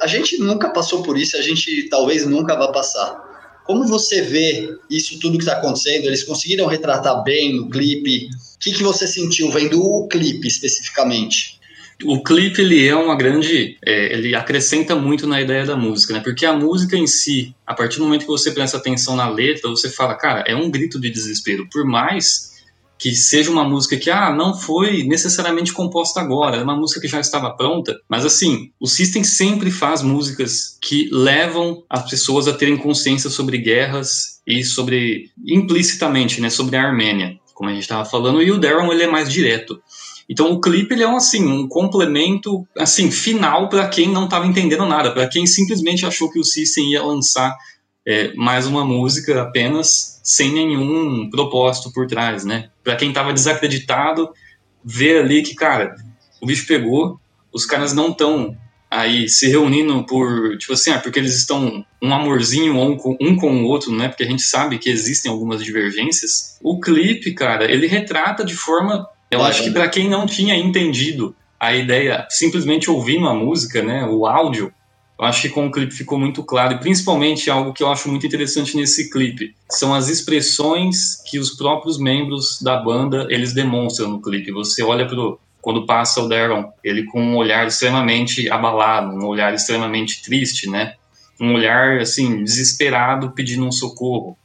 A gente nunca passou por isso, a gente talvez nunca vá passar. Como você vê isso tudo que está acontecendo? Eles conseguiram retratar bem no clipe? O que, que você sentiu vendo o clipe especificamente? O clipe ele é uma grande, é, ele acrescenta muito na ideia da música, né? Porque a música em si, a partir do momento que você presta atenção na letra, você fala, cara, é um grito de desespero. Por mais que seja uma música que ah, não foi necessariamente composta agora, é uma música que já estava pronta, mas assim, o System sempre faz músicas que levam as pessoas a terem consciência sobre guerras e sobre implicitamente, né, sobre a Armênia, como a gente estava falando, e o Darren ele é mais direto. Então o clipe ele é um, assim, um complemento assim final para quem não estava entendendo nada, para quem simplesmente achou que o System ia lançar é, mais uma música apenas sem nenhum propósito por trás, né? Para quem estava desacreditado, ver ali que, cara, o bicho pegou, os caras não estão aí se reunindo por, tipo assim, ah, porque eles estão um amorzinho um com, um com o outro, né? Porque a gente sabe que existem algumas divergências. O clipe, cara, ele retrata de forma eu acho que para quem não tinha entendido a ideia, simplesmente ouvindo a música, né, o áudio, eu acho que com o clipe ficou muito claro, e principalmente algo que eu acho muito interessante nesse clipe, são as expressões que os próprios membros da banda, eles demonstram no clipe. Você olha pro quando passa o Darren, ele com um olhar extremamente abalado, um olhar extremamente triste, né? Um olhar assim desesperado pedindo um socorro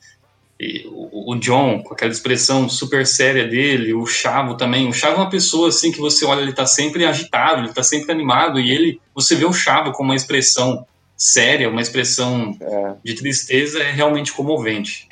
o, John, com aquela expressão super séria dele, o Chavo também. O Chavo é uma pessoa assim que você olha, ele está sempre agitado, ele está sempre animado, e ele, você vê o Chavo com uma expressão séria, uma expressão é. de tristeza, é realmente comovente.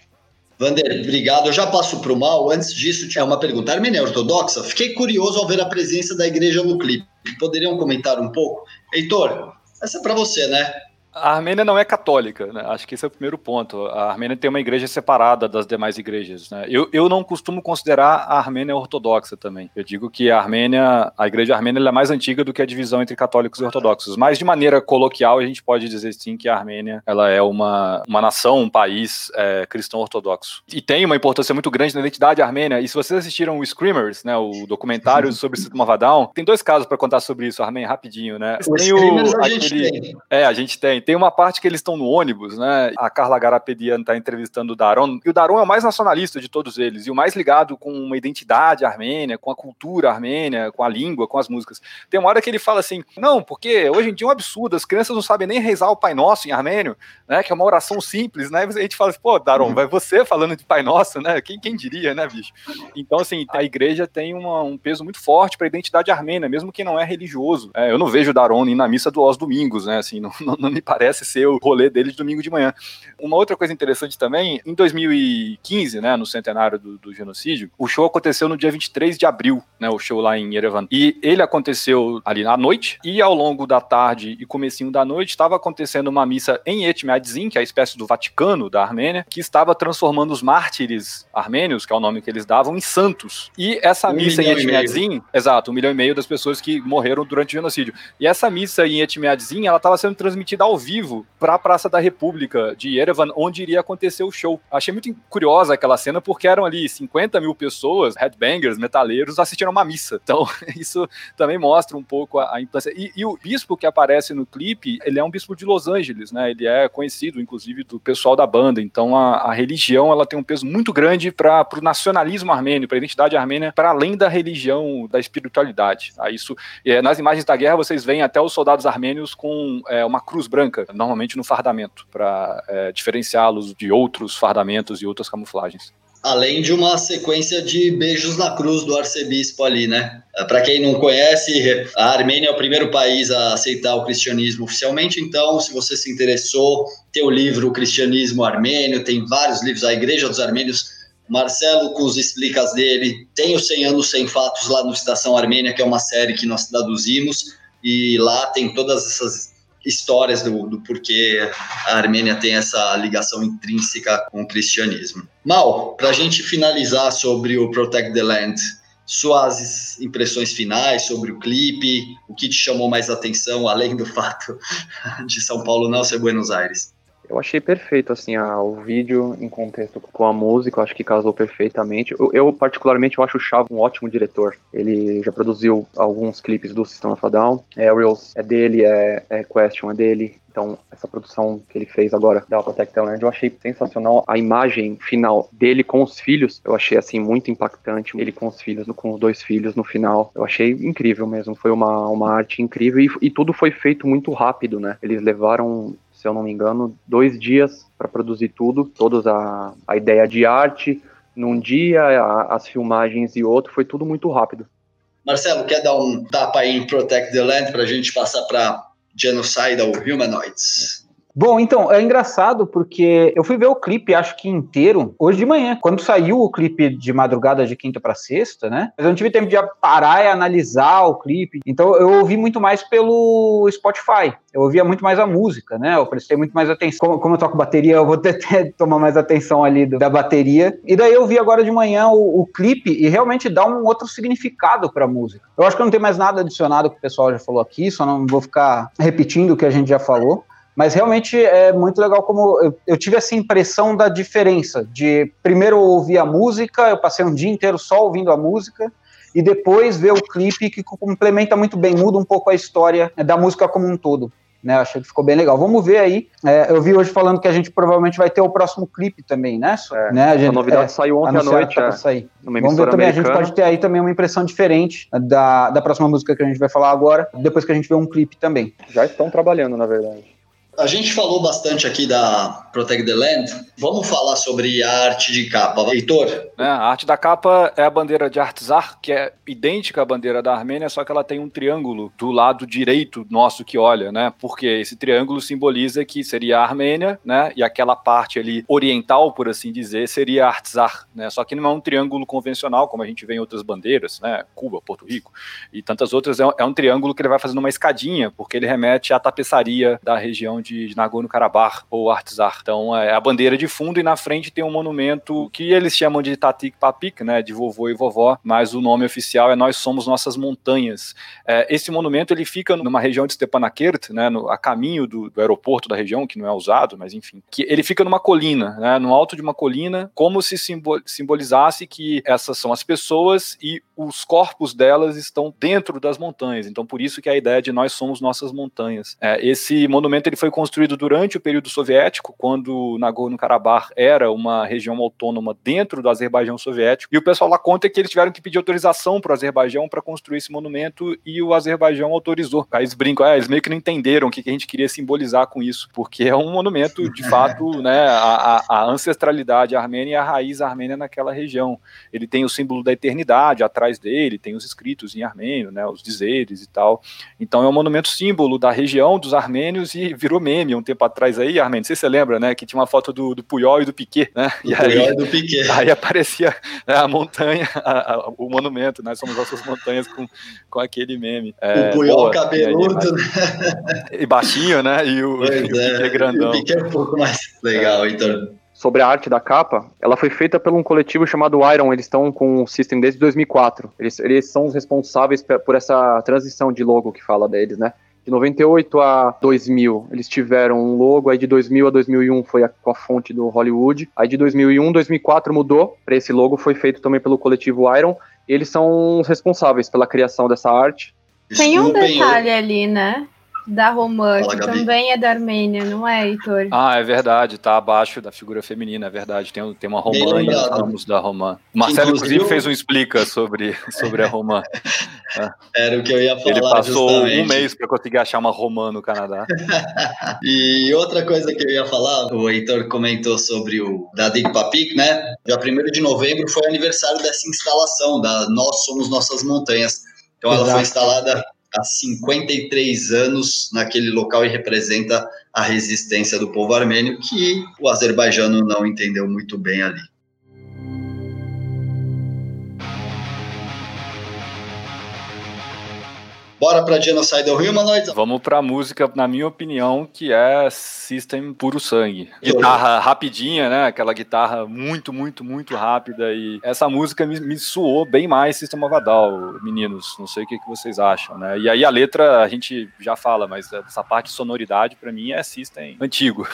Vander, obrigado. Eu já passo para o mal. Antes disso, tinha uma pergunta. Armênia ortodoxa? Fiquei curioso ao ver a presença da igreja no clipe. Poderiam comentar um pouco? Heitor, essa é para você, né? A Armênia não é católica, né? Acho que esse é o primeiro ponto. A Armênia tem uma igreja separada das demais igrejas, né? Eu, eu não costumo considerar a Armênia ortodoxa também. Eu digo que a Armênia, a igreja armênia é mais antiga do que a divisão entre católicos e ortodoxos. Mas de maneira coloquial, a gente pode dizer sim que a Armênia ela é uma, uma nação, um país é, cristão ortodoxo. E tem uma importância muito grande na identidade armênia. E se vocês assistiram o Screamers, né, o documentário sobre o Mavadão, tem dois casos para contar sobre isso, Armênia, rapidinho, né? Tem o, a aquele, gente tem. É, a gente tem. Tem uma parte que eles estão no ônibus, né? A Carla Garapedian está entrevistando o Daron. E o Daron é o mais nacionalista de todos eles. E o mais ligado com uma identidade armênia, com a cultura armênia, com a língua, com as músicas. Tem uma hora que ele fala assim: não, porque hoje em dia é um absurdo, as crianças não sabem nem rezar o Pai Nosso em armênio, né? Que é uma oração simples, né? A gente fala assim, pô, Daron, vai você falando de Pai Nosso, né? Quem, quem diria, né, bicho? Então, assim, a igreja tem uma, um peso muito forte para a identidade armênia, mesmo que não é religioso. É, eu não vejo Daron ir na missa do domingos, né? Assim, <laughs> não, não, não me parece ser o rolê dele de domingo de manhã. Uma outra coisa interessante também, em 2015, né, no centenário do, do, genocídio, o show aconteceu no dia 23 de abril, né, o show lá em Yerevan. E ele aconteceu ali à noite, e ao longo da tarde e comecinho da noite estava acontecendo uma missa em Etmiadzin, que é a espécie do Vaticano da Armênia, que estava transformando os mártires armênios, que é o nome que eles davam, em santos. E essa Um missa em. Etmiadzin, exato, um milhão e meio das pessoas que morreram durante o genocídio. E essa missa em Etmiadzin, ela estava sendo transmitida ao vivo para a Praça da República de Yerevan, onde iria acontecer o show. Achei muito curiosa aquela cena, porque eram ali 50 mil pessoas, headbangers, metaleiros, assistindo a uma missa. Então, <laughs> isso também mostra um pouco a, a importância. E, e o bispo que aparece no clipe, ele é um bispo de Los Angeles, né? Ele é conhecido, inclusive, do pessoal da banda. Então, a, a religião, ela tem um peso muito grande para o nacionalismo armênio, para a identidade armênia, para além da religião, da espiritualidade. Tá? Isso, é, nas imagens da guerra, vocês veem até os soldados armênios com é, uma cruz branca, normalmente no fardamento, para é, diferenciá-los de outros fardamentos e outras camuflagens. Além de uma sequência de beijos na cruz do arcebispo ali, né? Para quem não conhece, a Armênia é o primeiro país a aceitar o cristianismo oficialmente, então, se você se interessou, tem o livro O Cristianismo Armênio, tem vários livros, a Igreja dos Armênios, Marcelo com os explicas dele, tem os 100 anos sem fatos lá no Estação Armênia, que é uma série que nós traduzimos, e lá tem todas essas histórias do, do porquê a Armênia tem essa ligação intrínseca com o cristianismo. Mal, para a gente finalizar sobre o Protect the Land, suas impressões finais sobre o clipe, o que te chamou mais atenção, além do <laughs> fato de São Paulo não ser Buenos Aires? Eu achei perfeito, assim, a, o vídeo em contexto com a música, eu acho que casou perfeitamente. Eu, eu, particularmente, eu acho o Chavo um ótimo diretor. Ele já produziu alguns clipes do System of a Down. Aerials é dele, é, é Question é dele. Então, essa produção que ele fez agora da the Land, eu achei sensacional. A imagem final dele com os filhos, eu achei, assim, muito impactante. Ele com os filhos, com os dois filhos no final. Eu achei incrível mesmo. Foi uma, uma arte incrível e, e tudo foi feito muito rápido, né? Eles levaram se eu não me engano, dois dias para produzir tudo, toda a, a ideia de arte num dia, a, as filmagens e outro, foi tudo muito rápido. Marcelo, quer dar um tapa aí em Protect the Land para a gente passar para Genocidal Humanoids? Bom, então, é engraçado porque eu fui ver o clipe, acho que inteiro, hoje de manhã. Quando saiu o clipe de madrugada de quinta para sexta, né? Mas eu não tive tempo de parar e analisar o clipe. Então eu ouvi muito mais pelo Spotify. Eu ouvia muito mais a música, né? Eu prestei muito mais atenção. Como, como eu toco bateria, <laughs> eu vou que tomar mais atenção ali do, da bateria. E daí eu vi agora de manhã o, o clipe e realmente dá um outro significado para a música. Eu acho que não tenho mais nada adicionado que o pessoal já falou aqui, só não vou ficar repetindo o que a gente já falou. Mas realmente é muito legal como eu, eu, tive essa impressão da diferença de primeiro ouvir a música, eu passei um dia inteiro só ouvindo a música e depois ver o clipe que complementa muito bem, muda um pouco a história da música como um todo. Né, achei que ficou bem legal. Vamos ver aí. É, eu vi hoje falando que a gente provavelmente vai ter o próximo clipe também, né? É, né a, gente, a novidade saiu ontem à noite. Tá é, sair. Vamos ver também. A gente pode ter aí também uma impressão diferente da, da próxima música que a gente vai falar agora, depois que a gente vê um clipe também. Já estão trabalhando, na verdade. A gente falou bastante aqui da Protect the Land. Vamos falar sobre a arte de capa. Heitor? É, a arte da capa é a bandeira de Artsar, que é idêntica à bandeira da Armênia, só que ela tem um triângulo do lado direito nosso que olha, né? Porque esse triângulo simboliza que seria a Armênia, né? E aquela parte ali oriental, por assim dizer, seria Artsar, né? Só que não é um triângulo convencional, como a gente vê em outras bandeiras, né? Cuba, Porto Rico e tantas outras. É um, é um triângulo que ele vai fazendo uma escadinha, porque ele remete à tapeçaria da região de Nagorno-Karabakh ou Artsakh. Então é a bandeira de fundo e na frente tem um monumento que eles chamam de Tatik Papik, né, de vovô e vovó, mas o nome oficial é Nós Somos Nossas Montanhas. É, esse monumento ele fica numa região de Stepanakert, né, no, a caminho do, do, aeroporto da região, que não é usado, mas enfim, que ele fica numa colina, né, no alto de uma colina, como se simbolizasse que essas são as pessoas e os corpos delas estão dentro das montanhas. Então, por isso que a ideia de nós somos nossas montanhas. É, esse monumento ele foi construído durante o período soviético, quando Nagorno-Karabakh era uma região autônoma dentro do Azerbaijão soviético. E o pessoal lá conta que eles tiveram que pedir autorização para o Azerbaijão para construir esse monumento e o Azerbaijão autorizou. Aí eles brincam, ah, eles meio que não entenderam o que, que a gente queria simbolizar com isso, porque é um monumento, de <laughs> fato, né, a, a ancestralidade armênia e a raiz armênia naquela região. Ele tem o símbolo da eternidade atrás dele, tem os escritos em armênio, né, os dizeres e tal. Então é um monumento símbolo da região dos armênios e virou meme um tempo atrás aí, Armênio, não sei se você lembra, né, que tinha uma foto do, do Puyol e do Piquet, né? Do e aí, e do Piquet. Aí aparecia né, a montanha, a, a, o monumento, né, somos nossas montanhas com, com aquele meme. É, o Puyol boa, cabeludo, né? E baixinho, né, e o, <laughs> e o é, Piquet grandão. O Piquet é um pouco mais legal, então sobre a arte da capa, ela foi feita por um coletivo chamado Iron, eles estão com o System desde 2004. Eles, eles são os responsáveis por essa transição de logo que fala deles, né? De 98 a 2000, eles tiveram um logo, aí de 2000 a 2001 foi a, com a fonte do Hollywood, aí de 2001 2004 mudou para esse logo, foi feito também pelo coletivo Iron, eles são os responsáveis pela criação dessa arte. Tem um detalhe ali, né? Da Romã, Fala, que Gabi. também é da Armênia, não é, Heitor? Ah, é verdade, tá abaixo da figura feminina, é verdade. Tem, tem uma Romã e os da Romã. Marcelo, inclusive, inclusive, fez um explica sobre, <laughs> sobre a Romã. É. Era o que eu ia falar. Ele passou justamente. um mês para conseguir achar uma Romã no Canadá. <laughs> e outra coisa que eu ia falar, o Heitor comentou sobre o da Dig Papik, né? Dia 1 de novembro foi aniversário dessa instalação, da Nós Somos Nossas Montanhas. Então Exato. ela foi instalada há 53 anos naquele local e representa a resistência do povo armênio, que o azerbaijano não entendeu muito bem ali. Bora para Genocide Humanoid? Vamos para música, na minha opinião, que é System puro sangue. Guitarra rapidinha, né? Aquela guitarra muito, muito, muito rápida. E essa música me, me suou bem mais System of Down, meninos. Não sei o que, que vocês acham, né? E aí a letra a gente já fala, mas essa parte de sonoridade para mim é System antigo.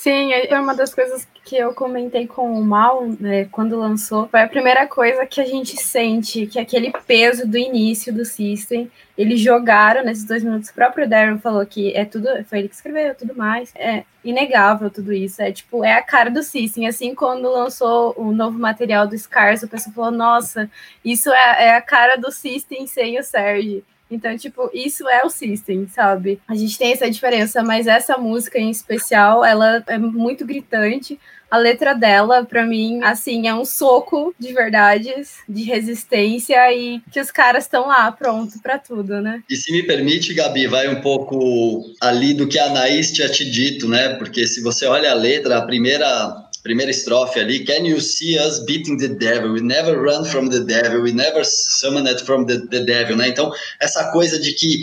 Sim, é uma das coisas que eu comentei com o Mal, né, quando lançou, foi a primeira coisa que a gente sente, que é aquele peso do início do System, eles jogaram nesses dois minutos, o próprio Darren falou que é tudo, foi ele que escreveu, tudo mais, é inegável tudo isso, é tipo, é a cara do System, assim, quando lançou o novo material do Scars, o pessoal falou, nossa, isso é, é a cara do System sem o Serge, então, tipo, isso é o System, sabe? A gente tem essa diferença, mas essa música em especial, ela é muito gritante. A letra dela, para mim, assim, é um soco de verdades, de resistência e que os caras estão lá, pronto para tudo, né? E se me permite, Gabi, vai um pouco ali do que a Anaís tinha te dito, né? Porque se você olha a letra, a primeira primeira estrofe ali, Can you see us beating the devil? We never run from the devil, we never summon it from the, the devil, né? Então, essa coisa de que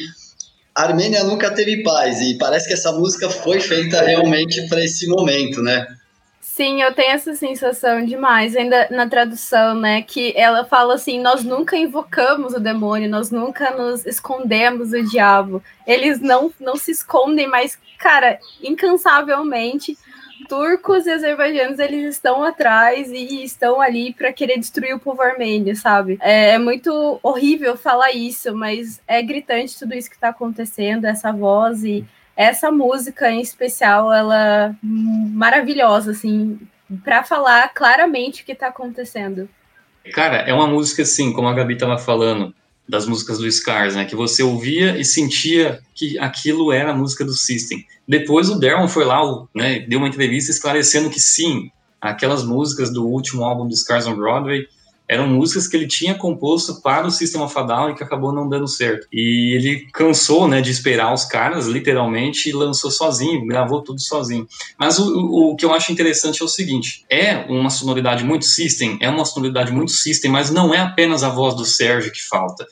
a Armênia nunca teve paz e parece que essa música foi feita realmente para esse momento, né? Sim, eu tenho essa sensação demais, ainda na tradução, né? Que ela fala assim: nós nunca invocamos o demônio, nós nunca nos escondemos do diabo. Eles não, não se escondem, mas, cara, incansavelmente turcos e azerbaijanos eles estão atrás e estão ali para querer destruir o povo armênio, sabe? É, é, muito horrível falar isso, mas é gritante tudo isso que está acontecendo, essa voz e essa música em especial, ela maravilhosa, assim, para falar claramente o que está acontecendo. Cara, é uma música assim, como a Gabi estava falando, das músicas do Scars, né? Que você ouvia e sentia que aquilo era a música do System. Depois o Darren foi lá, né, deu uma entrevista esclarecendo que sim, aquelas músicas do último álbum do Scars on Broadway eram músicas que ele tinha composto para o System of a Down e que acabou não dando certo. E ele cansou, né, de esperar os caras, literalmente, e lançou sozinho, gravou tudo sozinho. Mas o, o que eu acho interessante é o seguinte, é uma sonoridade muito System, é uma sonoridade muito System, mas não é apenas a voz do Sérgio que falta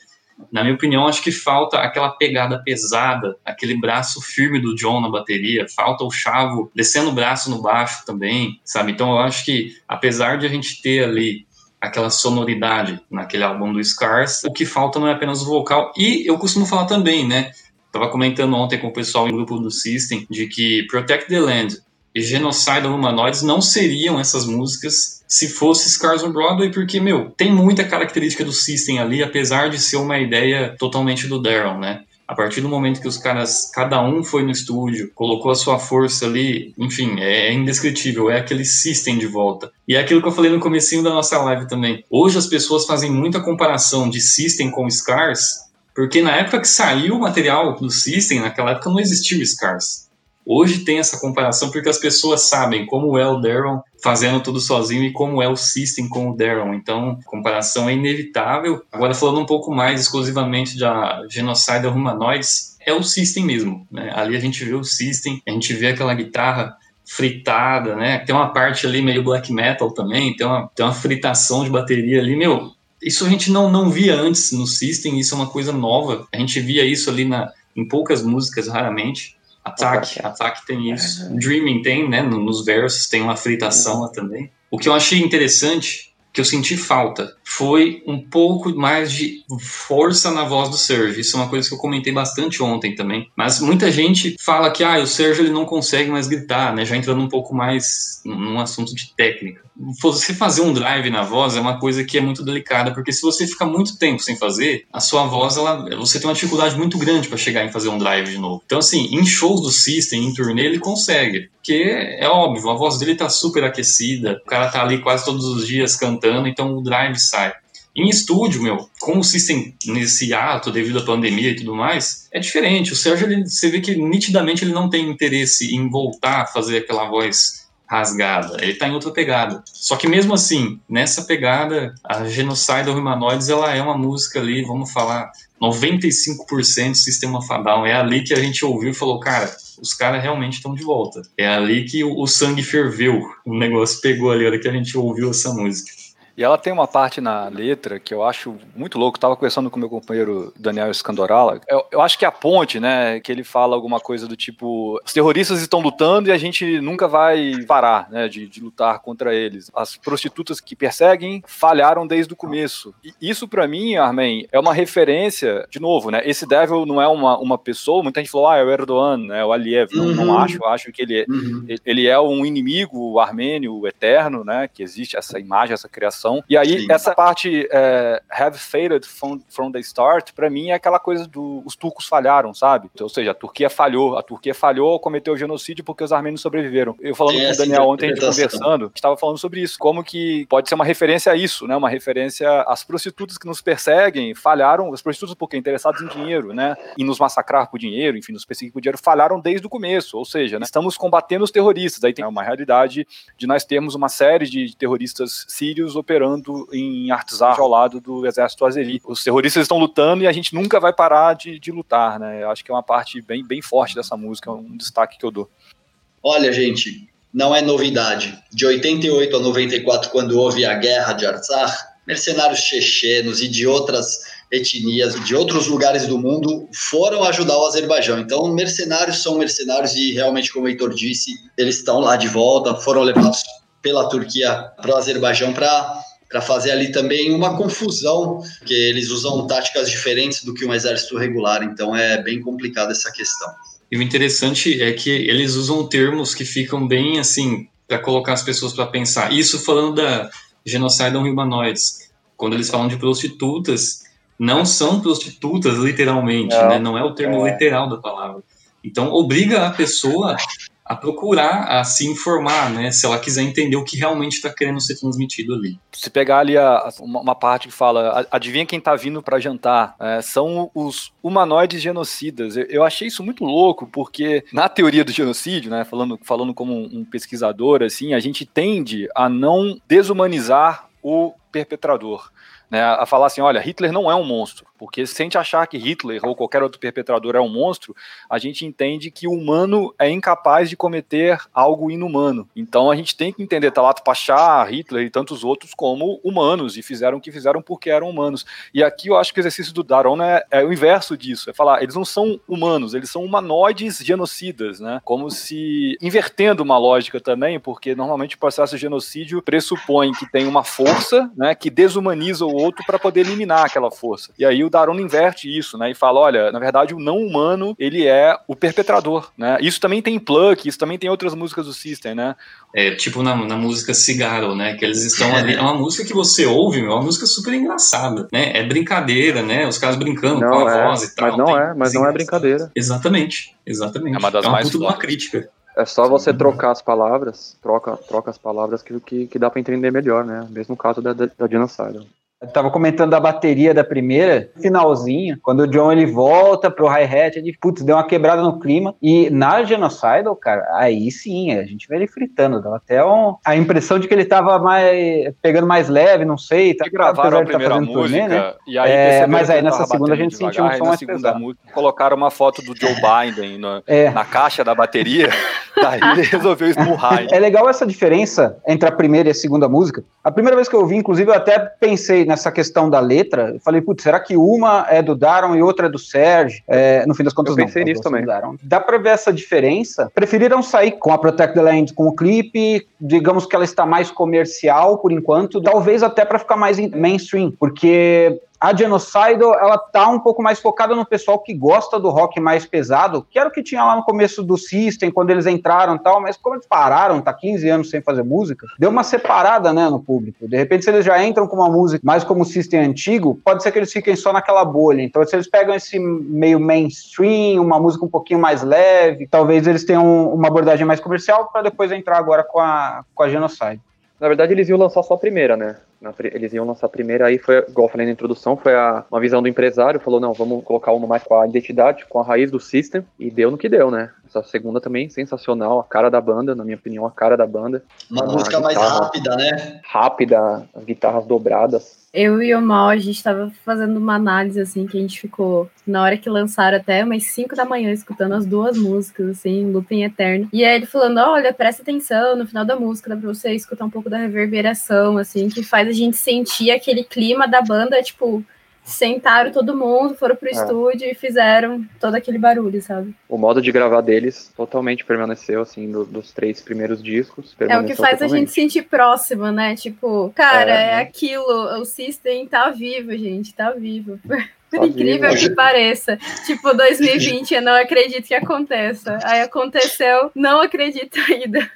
Na minha opinião, acho que falta aquela pegada pesada, aquele braço firme do John na bateria, falta o Chavo descendo o braço no baixo também, sabe? Então eu acho que, apesar de a gente ter ali aquela sonoridade naquele álbum do Scars, o que falta não é apenas o vocal. E eu costumo falar também, né? Tava comentando ontem com o pessoal no grupo do System de que Protect the Land e Genocide Humanoids não seriam essas músicas se fosse Scars on Broadway, porque, meu, tem muita característica do System ali, apesar de ser uma ideia totalmente do Daryl, né? A partir do momento que os caras, cada um foi no estúdio, colocou a sua força ali, enfim, é indescritível, é aquele system de volta. E é aquilo que eu falei no comecinho da nossa live também. Hoje as pessoas fazem muita comparação de system com Scars, porque na época que saiu o material do system, naquela época não existia o Scars. Hoje tem essa comparação porque as pessoas sabem como é o Daryl fazendo tudo sozinho e como é o System com o Daryl. Então, a comparação é inevitável. Agora, falando um pouco mais exclusivamente da Genocide Humanoids, é o System mesmo. Né? Ali a gente vê o System, a gente vê aquela guitarra fritada, né? Tem uma parte ali meio black metal também, tem uma, tem uma fritação de bateria ali, meu. Isso a gente não, não via antes no System, isso é uma coisa nova. A gente via isso ali na, em poucas músicas, raramente. Ataque, ataque tem isso. Dreaming tem, né? Nos versos tem uma fritação lá também. O que eu achei interessante, que eu senti falta, foi um pouco mais de força na voz do Serge. Isso é uma coisa que eu comentei bastante ontem também. Mas muita gente fala que ah, o Serge ele não consegue mais gritar, né? Já entrando um pouco mais num assunto de técnica. Você fazer um drive na voz é uma coisa que é muito delicada, porque se você ficar muito tempo sem fazer, a sua voz, ela, você tem uma dificuldade muito grande para chegar em fazer um drive de novo. Então, assim, em shows do System, em turnê, ele consegue. Porque é óbvio, a voz dele tá super aquecida, o cara tá ali quase todos os dias cantando, então o drive sai. Em estúdio, meu, como o System nesse ato devido à pandemia e tudo mais, é diferente. O Sérgio, ele, você vê que nitidamente ele não tem interesse em voltar a fazer aquela voz rasgada, ele está em outra pegada. Só que mesmo assim, nessa pegada, a Genocide Humanoids, ela é uma música ali, vamos falar, 95% Sistema Fadal. É ali que a gente ouviu e falou, cara, os caras realmente estão de volta. É ali que o, o sangue ferveu, o negócio pegou ali, a hora que a gente ouviu essa música. E ela tem uma parte na letra que eu acho muito louco. Tava conversando com meu companheiro Daniel Scandorala. Eu, eu, acho que é a ponte, né? Que ele fala alguma coisa do tipo: os terroristas estão lutando e a gente nunca vai parar, né? De, de lutar contra eles. As prostitutas que perseguem falharam desde o começo. E isso, para mim, Armin, é uma referência, de novo, né? Esse Devil não é uma, uma pessoa. Muita gente falou, ah, é o Erdogan, né? O Aliyev. Não, uhum. não acho. Acho que ele, é, uhum. ele é um inimigo armênio eterno, né? Que existe essa imagem, essa criação e aí, Sim. essa parte é, have failed from, from the start, para mim é aquela coisa do os turcos falharam, sabe? Ou seja, a Turquia falhou, a Turquia falhou, cometeu genocídio porque os armênios sobreviveram. Eu falando com o Daniel ontem, a gente conversando, estava falando sobre isso, como que pode ser uma referência a isso, né? Uma referência às prostitutas que nos perseguem, falharam, as prostitutas porque interessadas em dinheiro, né? E nos massacrar por dinheiro, enfim, nos perseguir por dinheiro, falharam desde o começo, ou seja, né? estamos combatendo os terroristas. Aí tem uma realidade de nós termos uma série de terroristas sírios operando operando em Artsakh ao lado do exército azeri. Os terroristas estão lutando e a gente nunca vai parar de, de lutar, né? Eu acho que é uma parte bem, bem forte dessa música, um destaque que eu dou. Olha, gente, não é novidade. De 88 a 94, quando houve a guerra de Artsakh, mercenários chechenos e de outras etnias de outros lugares do mundo foram ajudar o Azerbaijão. Então, mercenários são mercenários e realmente, como o Heitor disse, eles estão lá de volta, foram levados pela Turquia para o Azerbaijão para para fazer ali também uma confusão, que eles usam táticas diferentes do que um exército regular, então é bem complicada essa questão. E o interessante é que eles usam termos que ficam bem assim para colocar as pessoas para pensar. Isso falando da genocide humanoides. Quando eles falam de prostitutas, não são prostitutas literalmente, não, né? não é o termo é. literal da palavra. Então obriga a pessoa a procurar, a se informar, né? Se ela quiser entender o que realmente está querendo ser transmitido ali. Se pegar ali a, uma, uma, parte que fala, adivinha quem está vindo para jantar? É, são os humanoides genocidas. Eu, eu, achei isso muito louco, porque na teoria do genocídio, né? Falando, falando como um pesquisador, assim, a gente tende a não desumanizar o perpetrador né, a falar assim, olha, Hitler não é um monstro, porque se a gente achar que Hitler ou qualquer outro perpetrador é um monstro, a gente entende que o humano é incapaz de cometer algo inumano. Então a gente tem que entender Talat Pasha, Hitler e tantos outros como humanos, e fizeram o que fizeram porque eram humanos. E aqui eu acho que o exercício do Daron é, é o inverso disso, é falar, eles não são humanos, eles são humanoides genocidas, né, como se invertendo uma lógica também, porque normalmente o processo de genocídio pressupõe que tem uma força, né, que desumaniza o outro para poder eliminar aquela força. E aí o Daron inverte isso, né? E fala, olha, na verdade o não humano, ele é o perpetrador, né? Isso também tem Pluck, isso também tem outras músicas do System, né? É, tipo na, na música Cigarro, né? Que eles estão ali, é uma música que você ouve, meu, é uma música super engraçada, né? É brincadeira, né? Os caras brincando não com a é, voz e tal. Mas não é, mas não é brincadeira. Exatamente, exatamente. É uma das é uma mais puta uma crítica. É só você trocar as palavras, troca, troca as palavras que, que, que dá pra entender melhor, né? Mesmo caso da, da, da. Eu tava comentando da bateria da primeira, finalzinho, quando o John ele volta pro hi-hat, ele, putz, deu uma quebrada no clima. E na Genocidal, cara, aí sim, a gente vê ele fritando, dá até um, a impressão de que ele tava mais, pegando mais leve, não sei, tá, gravaram a tá primeira fazendo música, turnê, né? e aí É, mas aí nessa segunda a gente sentiu um som mais pesado. música colocaram uma foto do Joe Biden na, É. na caixa da bateria, <laughs> daí ele resolveu esmurrar. É legal essa diferença entre a primeira e a segunda música. A primeira vez que eu ouvi, inclusive, eu até pensei nessa questão da letra. Eu falei, putz, será que uma é do Daron e outra é do Serge? É, no fim das contas, Eu pensei não. nisso as duas também. Dá pra ver essa diferença. Preferiram sair com a Protect the Land com o clipe. Digamos que ela está mais comercial por enquanto. Talvez até pra ficar mais mainstream. Porque a Genocidal, ela tá um pouco mais focada no pessoal que gosta do rock mais pesado, que era o que tinha lá no começo do System, quando eles entraram e tal, mas como eles pararam, tá 15 anos sem fazer música, deu uma separada, né, no público. De repente, se eles já entram com uma música mais como o System antigo, pode ser que eles fiquem só naquela bolha. Então, se eles pegam esse meio mainstream, uma música um pouquinho mais leve, talvez eles tenham uma abordagem mais comercial para depois entrar agora com a, com a. Na verdade, eles iam lançar só a primeira, né? Eles iam lançar a primeira, aí foi, igual eu falei na introdução, foi a, uma visão do empresário, falou, não, vamos colocar uma mais com a identidade, com a raiz do system, e deu no que deu, né? Essa segunda também, sensacional, a cara da banda, na minha opinião, a cara da banda. Uma música mais guitarra. rápida, né? Rápida, as guitarras dobradas. Eu e o Mal, a gente tava fazendo uma análise, assim, que a gente ficou, na hora que lançaram, até umas 5 da manhã, escutando as duas músicas, assim, looping eterno. E aí ele falando, olha, presta atenção, no final da música dá pra você escutar um pouco da reverberação, assim, que faz a gente sentir aquele clima da banda, tipo, sentaram todo mundo, foram pro É. estúdio e fizeram todo aquele barulho, sabe? O modo de gravar deles totalmente permaneceu, assim, do- dos três primeiros discos. É o que faz a totalmente. gente sentir próximo, né? Tipo, cara, É, é, né? aquilo, o System tá vivo, gente, tá vivo. <laughs> Por Tá incrível vivo. que pareça. Tipo, 2020, eu não acredito que aconteça. Aí aconteceu, não acredito ainda.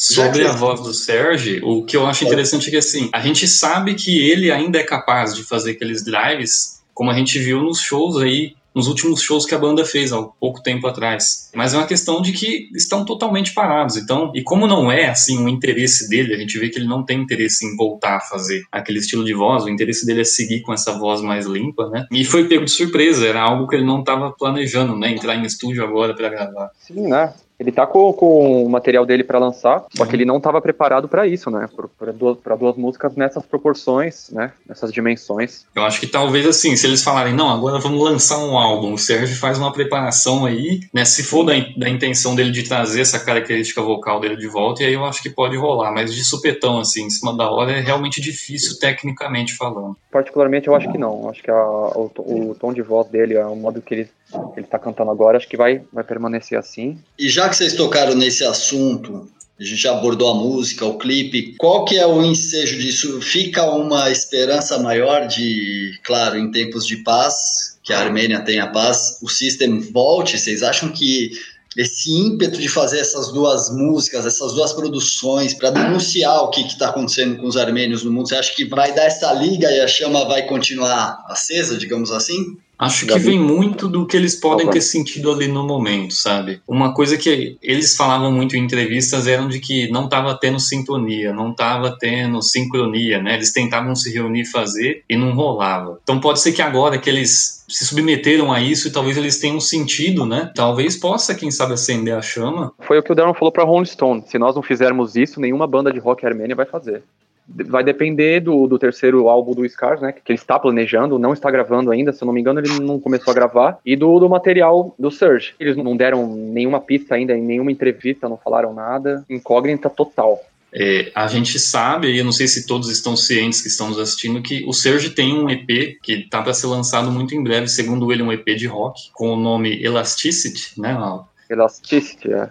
Sobre a voz do Serge, o que eu acho interessante é que assim, a gente sabe que ele ainda é capaz de fazer aqueles drives, como a gente viu nos shows aí, nos últimos shows que a banda fez há pouco tempo atrás. Mas é uma questão de que estão totalmente parados. Então, e como não é assim um interesse dele, a gente vê que ele não tem interesse em voltar a fazer aquele estilo de voz, o interesse dele é seguir com essa voz mais limpa, né? E foi pego de surpresa, era algo que ele não estava planejando, né? Entrar em estúdio agora para gravar. Sim, né? Ele tá com, com o material dele pra lançar, só que ele não tava preparado pra isso, né? Para duas, pra duas músicas nessas proporções, né? Nessas dimensões. Eu acho que talvez assim, se eles falarem, não, agora vamos lançar um álbum, o Sérgio faz uma preparação aí, né? Se for da, da intenção dele de trazer essa característica vocal dele de volta, e aí eu acho que pode rolar, mas de supetão, assim, em cima da hora, é realmente difícil tecnicamente falando. Particularmente, eu acho que não. Eu Acho que a- o, o tom de voz dele, é o modo que ele, que ele tá cantando agora, acho que vai, vai permanecer assim. E já que vocês tocaram nesse assunto, a gente já abordou a música, o clipe, qual que é o ensejo disso? Fica uma esperança maior de, claro, em tempos de paz, que a Armênia tenha paz, o System volte? Vocês acham que esse ímpeto de fazer essas duas músicas, essas duas produções, para denunciar o que está acontecendo com os armênios no mundo, você acha que vai dar essa liga e a chama vai continuar acesa, digamos assim? Acho que vem muito do que eles podem ter sentido ali no momento, sabe? Uma coisa que eles falavam muito em entrevistas eram de que não estava tendo sintonia, não estava tendo sincronia, né? Eles tentavam se reunir e fazer e não rolava. Então pode ser que agora que eles se submeteram a isso e talvez eles tenham sentido, né? Talvez possa, quem sabe, acender a chama. Foi o que o Darren falou pra Rolling Stone. Se nós não fizermos isso, nenhuma banda de rock armênia vai fazer. Vai depender do, do terceiro álbum do Scars, né? Que ele está planejando, não está gravando ainda, se eu não me engano, ele não começou a gravar. E do, do material do Surge. Eles não deram nenhuma pista ainda, em nenhuma entrevista, não falaram nada. Incógnita total. É, a gente sabe, e eu não sei se todos estão cientes que estamos assistindo, que o Serge tem um EP que está para ser lançado muito em breve, segundo ele, um EP de rock, com o nome Elasticity, né, Mal? Elasticity, é.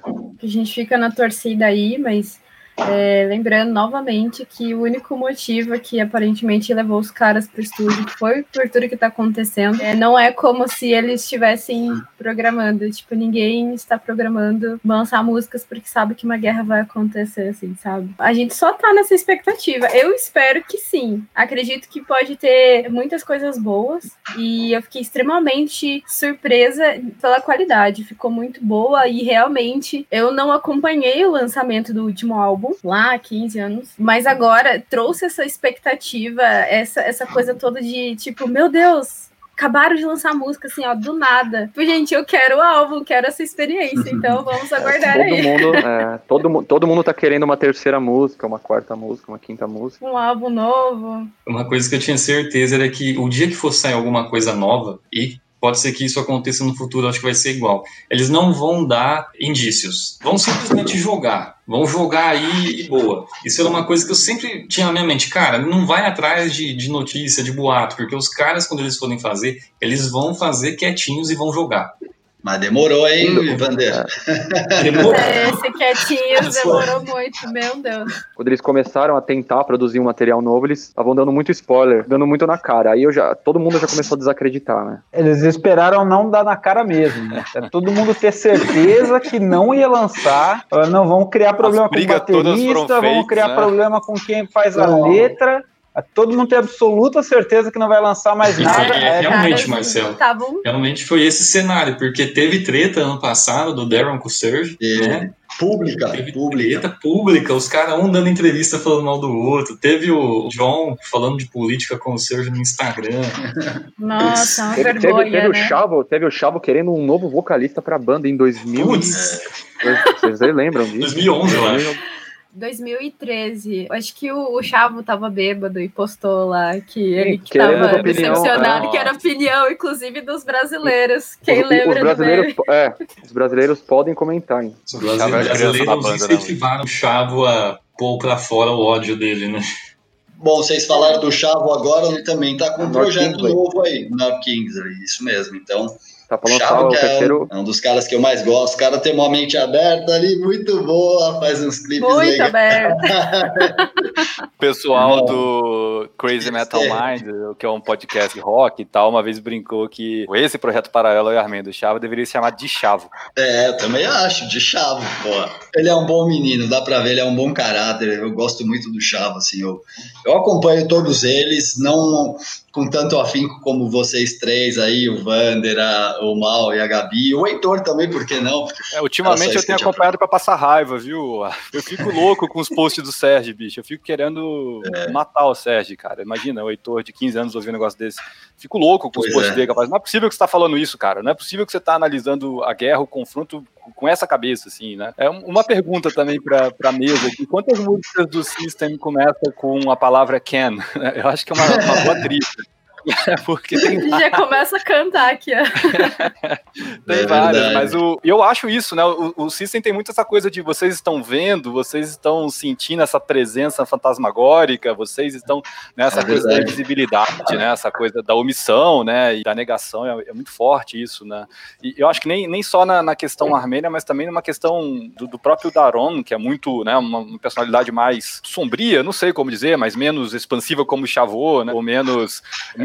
A gente fica na torcida aí, mas é, lembrando novamente que o único motivo que aparentemente levou os caras para o estúdio foi por tudo que está acontecendo. É, não é como se eles estivessem programando. Tipo, ninguém está programando lançar músicas porque sabe que uma guerra vai acontecer, assim, sabe? A gente só tá nessa expectativa. Eu espero que sim. Acredito que pode ter muitas coisas boas e eu fiquei extremamente surpresa pela qualidade. Ficou muito boa e realmente eu não acompanhei o lançamento do último álbum lá há 15 anos, mas agora trouxe essa expectativa, essa, essa coisa toda de tipo, meu Deus, acabaram de lançar música assim, ó, do nada. Tipo, gente, eu quero o álbum, quero essa experiência, então vamos aguardar todo aí. Mundo, <laughs> é, todo, todo mundo tá querendo uma terceira música, uma quarta música, uma quinta música. Um álbum novo. Uma coisa que eu tinha certeza era que o dia que fosse sair alguma coisa nova, e pode ser que isso aconteça no futuro, acho que vai ser igual. Eles não vão dar indícios, vão simplesmente jogar. Vão jogar aí e boa. Isso era uma coisa que eu sempre tinha na minha mente. Cara, não vai atrás de, de notícia, de boato, porque os caras, quando eles forem fazer, eles vão fazer quietinhos e vão jogar. Mas demorou, hein, Vandeira? <laughs> Demorou. É, Esse quietinho demorou muito, meu Deus. Quando eles começaram a tentar produzir um material novo, eles estavam dando muito spoiler, dando muito na cara. Aí eu já, todo mundo já começou a desacreditar, né? Eles esperaram não dar na cara mesmo. Né? Todo mundo ter certeza que não ia lançar. Não vão criar problema com o baterista, vão criar né? problema com quem faz a Não. letra. Todo mundo tem absoluta certeza que não vai lançar mais nada. É, É, realmente, Caras Marcelo. Estavam Realmente foi esse cenário, porque teve treta ano passado do Darren com o Serge, E- né? Pública, Teve pública. treta pública, os caras um dando entrevista falando mal do outro. Teve o John falando de política com o Serge no Instagram. <laughs> Nossa, uma Teve, teve, vergonha, teve o né? Chavo, teve o Chavo querendo um novo vocalista pra banda em 2000. Putz, Vocês lembram disso? 2011, eu acho. 2013. Acho que o, o Chavo tava bêbado e postou lá que ele que querendo tava opinião, decepcionado, é. que era opinião, inclusive, dos brasileiros. Quem Os- lembra os brasileiros, é, os brasileiros podem comentar, hein? Os Chavo é da brasileiros banda, né, incentivaram o Chavo a pôr pra fora o ódio dele, né? Bom, vocês falaram do Chavo agora, ele também tá com um projeto novo aí, North Kingsley, isso mesmo. Então, Tá pra lançar Chavo o é terceiro. um, é um dos caras que eu mais gosto. O cara tem uma mente aberta ali, muito boa, faz uns clipes Muito legais. aberto. O <laughs> pessoal do Crazy Metal É. Mind, que é um podcast rock e tal, uma vez brincou que esse projeto paralelo ao Armin do Chavo deveria se chamar de Chavo. É, eu também acho, de Chavo, pô. Ele é um bom menino, dá pra ver, ele é um bom caráter. Eu gosto muito do Chavo, assim. Eu, eu acompanho todos eles, não com tanto afinco como vocês três aí, o Vander, a- o Mal e a Gabi. O Heitor também, por que não? É, ultimamente eu tenho acompanhado pra passar raiva, viu? Eu fico louco com os posts do Sérgio, bicho. Eu fico querendo É. matar o Sérgio, cara. Imagina, o Heitor de 15 anos ouvindo um negócio desse. Fico louco com os Pois posts é. dele, capaz. Não é possível que você tá falando isso, cara. Não é possível que você tá analisando a guerra, o confronto com essa cabeça, assim, né? É um- uma pergunta também pra, pra mesa aqui. Quantas músicas do System começam com a palavra can? <laughs> Eu acho que é uma, uma boa trilha. <laughs> Porque tem <laughs> Já começa a cantar aqui, ó. <laughs> Tem É várias, verdade. mas o, eu acho isso, né? O, o System tem muito essa coisa de vocês estão vendo, vocês estão sentindo essa presença fantasmagórica, vocês estão nessa É coisa da verdade. invisibilidade, né? Essa coisa da omissão, né? E da negação, é, é muito forte isso, né? E eu acho que nem, nem só na, na questão armênia, mas também numa questão do, do próprio Daron, que é muito, né? Uma, uma personalidade mais sombria, não sei como dizer, mas menos expansiva como o Chavô, né? Ou menos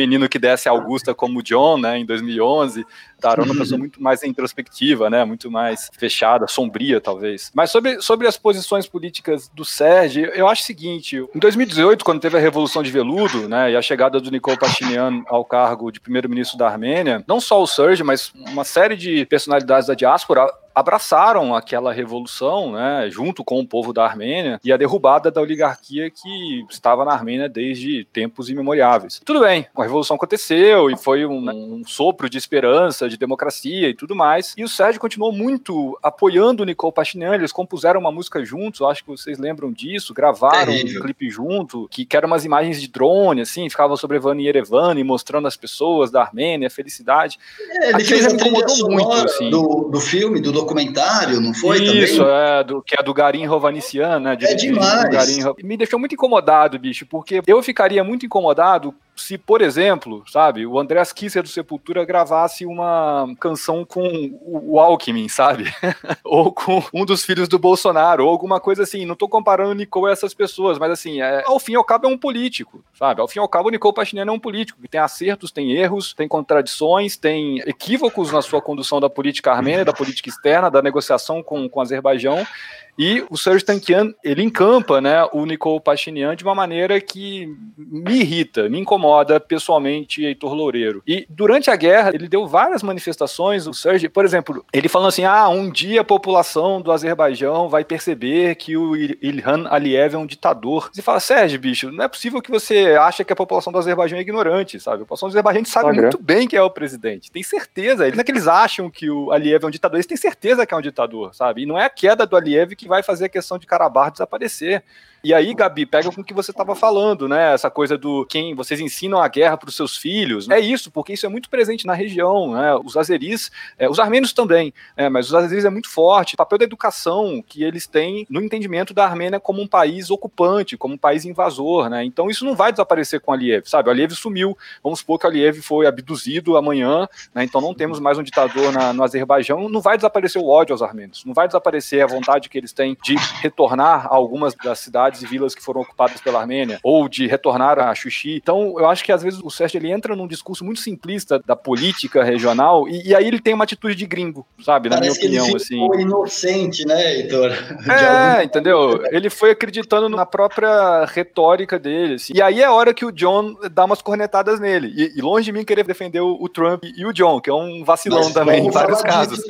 menino que desce Augusta como John, né? Em 2011. Daron é uma pessoa muito mais introspectiva, né? Muito mais fechada, sombria, talvez. Mas sobre, sobre as posições políticas do Sérgio, eu acho o seguinte: em 2018, quando teve a Revolução de Veludo, né? E a chegada do Nikol Pashinyan ao cargo de primeiro-ministro da Armênia, não só o Sérgio, mas uma série de personalidades da diáspora abraçaram aquela revolução, né, junto com o povo da Armênia e a derrubada da oligarquia que estava na Armênia desde tempos imemoriáveis. Tudo bem, a revolução aconteceu e foi um, um sopro de esperança de democracia e tudo mais. E o Sérgio continuou muito apoiando o Nicole Pashinyan, eles compuseram uma música juntos, acho que vocês lembram disso, gravaram Terrível. um clipe junto, que, que eram umas imagens de drone, assim, ficavam sobrevando em Yerevan e mostrando as pessoas da Armênia, a felicidade. É, ele Aquilo fez a trilha muito, assim. do, do filme, do documentário, não foi Isso, também? é, do, que é do Garim Rovanissian, né? De, é demais. Me deixou muito incomodado, bicho, porque eu ficaria muito incomodado se, por exemplo, sabe, o Andreas Kisser do Sepultura gravasse uma canção com o Alckmin, sabe? <laughs> ou com um dos filhos do Bolsonaro, ou alguma coisa assim. Não tô comparando o Nicole a essas pessoas, mas assim, é, ao fim e ao cabo é um político, sabe? Ao fim e ao cabo o Nicole Pashinyan é um político que tem acertos, tem erros, tem contradições, tem equívocos na sua condução da política armênia, da política externa, da negociação com, com o Azerbaijão. E o Serge Tankian, ele encampa né, o Nicole Pashinyan de uma maneira que me irrita, me incomoda pessoalmente, Heitor Loureiro. E durante a guerra, ele deu várias manifestações, o Serge, por exemplo, ele falando assim, ah, um dia a população do Azerbaijão vai perceber que o Ilhan Aliyev é um ditador. Você fala, Sérgio, bicho, não é possível que você acha que a população do Azerbaijão é ignorante, sabe? A população do Azerbaijão sabe muito bem que é o presidente, tem certeza. Não é que eles acham que o Aliyev é um ditador, eles têm certeza que é um ditador, sabe? E não é a queda do Aliyev que que vai fazer a questão de Karabakh desaparecer. E aí, Gabi, pega com o que você estava falando, né? Essa coisa do quem vocês ensinam a guerra para os seus filhos. É isso, porque isso é muito presente na região, né? Os azeris, é, os armênios também, é, mas os azeris é muito forte. O papel da educação que eles têm no entendimento da Armênia como um país ocupante, como um país invasor, né? Então isso não vai desaparecer com Aliyev, sabe? O Aliyev sumiu. Vamos supor que o Aliyev foi abduzido amanhã, né? Então não temos mais um ditador na, no Azerbaijão. Não vai desaparecer o ódio aos armênios, não vai desaparecer a vontade que eles têm de retornar a algumas das cidades e vilas que foram ocupadas pela Armênia, ou de retornar a Xuxi. Então, eu acho que às vezes o Sérgio ele entra num discurso muito simplista da política regional e, e aí ele tem uma atitude de gringo, sabe? Na Parece minha opinião, ele assim. inocente, né, Heitor? <laughs> É, entendeu? Ele foi acreditando na própria retórica dele, assim. E aí é a hora que o John dá umas cornetadas nele. E, e longe de mim querer defender o, o, Trump e o John, que é um vacilão Mas também em vários casos.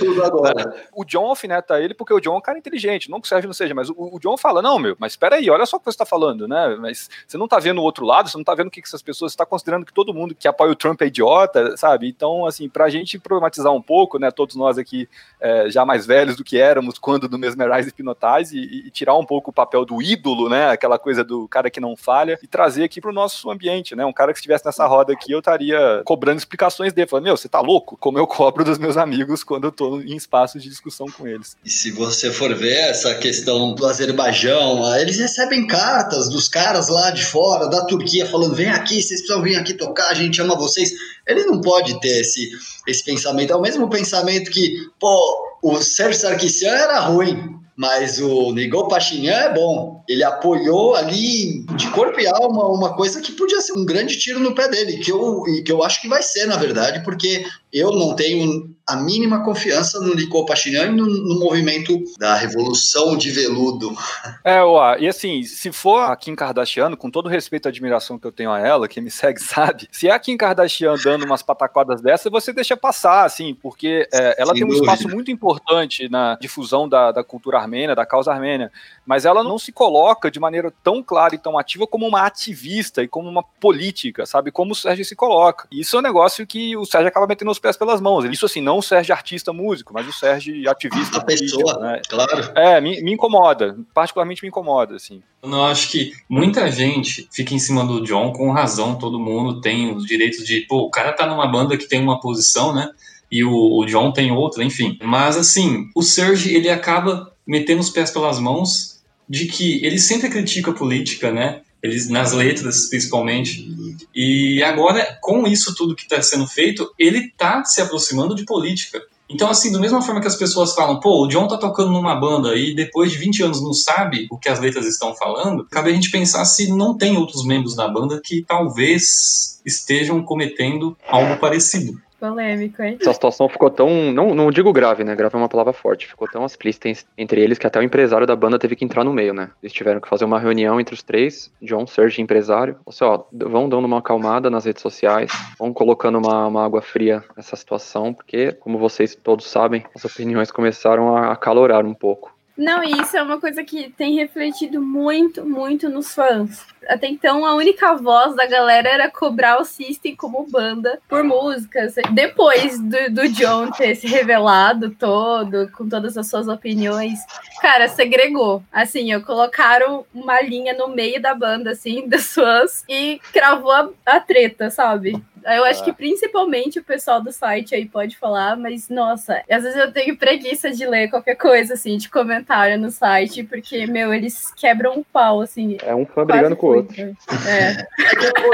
O John alfineta ele porque o John é um cara inteligente, não que o Sérgio não seja, mas o, o John fala: não, meu, mas espera aí, olha só o que você está falando, né? Mas você não está vendo o outro lado, você não está vendo o que, que essas pessoas está considerando que todo mundo que apoia o Trump é idiota, sabe? Então, assim, para a gente problematizar um pouco, né? Todos nós aqui é, já mais velhos do que éramos quando do Mesmerize Hipnotize e, e, tirar um pouco o papel do ídolo, né? Aquela coisa do cara que não falha e trazer aqui para o nosso ambiente, né? Um cara que estivesse nessa roda aqui, eu estaria cobrando explicações dele, falando, meu, você tá louco? Como eu cobro dos meus amigos quando eu tô em espaços de discussão com eles. E se você for ver essa questão do Azerbaijão, eles recebem cartas dos caras lá de fora, da Turquia, falando: vem aqui, vocês precisam vir aqui tocar, a gente ama vocês. Ele não pode ter esse, esse pensamento. É o mesmo pensamento que, pô, o Sérgio Sarkisian era ruim, mas o Nigol Pashinyan é bom. Ele apoiou ali de corpo e alma uma coisa que podia ser um grande tiro no pé dele, que eu, que eu acho que vai ser, na verdade, porque eu não tenho a mínima confiança no Nicole Pashinyan e no, no, movimento da revolução de veludo. <laughs> É, ué, e assim, se for a Kim Kardashian, com todo o respeito e admiração que eu tenho a ela, quem me segue <laughs> sabe, se é a Kim Kardashian dando umas pataquadas dessas, você deixa passar, assim, porque é, ela tem um espaço muito importante na difusão da, da cultura armênia, da causa armênia, mas ela não se coloca de maneira tão clara e tão ativa como uma ativista e como uma política, sabe? Como o Sérgio se coloca. E isso é um negócio que o Sérgio acaba metendo os pés pelas mãos. Isso assim, não o Sérgio artista músico, mas o Sérgio ativista. A pessoa, né? claro. É, me, me, incomoda, particularmente me incomoda, assim. Eu acho que muita gente fica em cima do John com razão, todo mundo tem os direitos de, pô, o cara tá numa banda que tem uma posição, né? E o, o John tem outra, enfim. Mas assim, o Serge, ele acaba metendo os pés pelas mãos de que ele sempre critica a política, né? Eles, nas letras, principalmente. E agora, com isso tudo que está sendo feito, ele está se aproximando de política. Então, assim, da mesma forma que as pessoas falam, pô, o John tá tocando numa banda e depois de 20 anos não sabe o que as letras estão falando, cabe a gente pensar se não tem outros membros da banda que talvez estejam cometendo algo parecido. Polêmico, hein? Essa situação ficou tão. Não, não digo grave, né? Grave é uma palavra forte. Ficou tão explícita entre eles que até o empresário da banda teve que entrar no meio, né? Eles tiveram que fazer uma reunião entre os três, John, Serge e empresário. Assim, ó, vão dando uma acalmada nas redes sociais, vão colocando uma, uma água fria nessa situação, porque, como vocês todos sabem, as opiniões começaram a acalorar um pouco. Não, e isso é uma coisa que tem refletido muito, muito nos fãs. Até então, a única voz da galera era cobrar o System como banda por músicas. Depois do, do John ter se revelado todo, com todas as suas opiniões, cara, segregou. Assim, eu colocaram uma linha no meio da banda, assim, <laughs> das fãs, e cravou a, a treta, sabe? Eu acho que ah. principalmente o pessoal do site aí pode falar, mas nossa, às vezes eu tenho preguiça de ler qualquer coisa assim, de comentário no site, porque, meu, eles quebram um pau, assim. É um fã brigando com o outro. É. <laughs>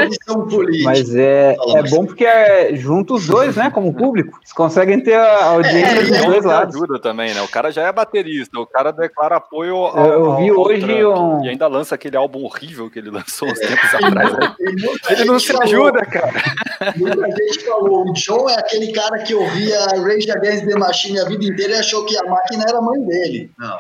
é mas é, é bom porque é junto os dois, né, como público. Eles conseguem ter a audiência é, dos dois lados. ajuda também, né? O cara já é baterista, o cara declara apoio ao, Eu vi ao, hoje ao um... E ainda lança aquele álbum horrível que ele lançou uns tempos atrás. Né? Ele não se ajuda, cara. Muita gente falou, o John é aquele cara que ouvia Rage Against the Machine a vida inteira e achou que a máquina era a mãe dele. Não.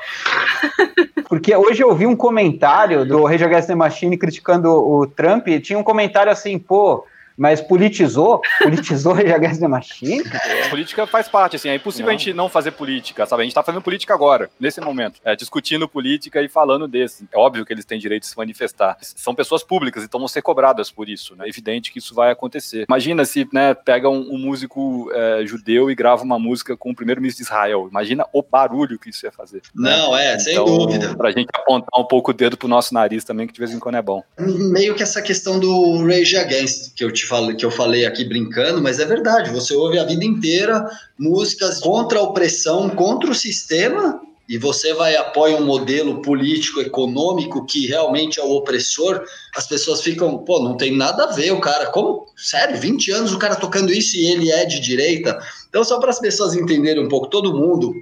Porque hoje eu vi um comentário do Rage Against the Machine criticando o Trump, e tinha um comentário assim, pô, mas politizou? Politizou Rage Against the Machine? A política faz parte, assim, é impossível não. a gente não fazer política, sabe? A gente tá fazendo política agora, nesse momento, é, discutindo política e falando desse. É óbvio que eles têm direito de se manifestar. São pessoas públicas, então vão ser cobradas por isso, né? É evidente que isso vai acontecer. Imagina se, né, pega um, um músico é, judeu e grava uma música com o primeiro-ministro de Israel. Imagina o barulho que isso ia fazer. Né? Não, é, sem então, dúvida. Pra gente apontar um pouco o dedo pro nosso nariz também, que de vez em quando é bom. Meio que essa questão do Rage Against, que eu te falei, que eu falei aqui brincando, mas é verdade. Você ouve a vida inteira músicas contra a opressão, contra o sistema, e você vai apoia um modelo político econômico que realmente é o opressor, as pessoas ficam, pô, não tem nada a ver o cara, como, sério, 20 anos o cara tocando isso e ele é de direita. Então só para as pessoas entenderem um pouco, todo mundo,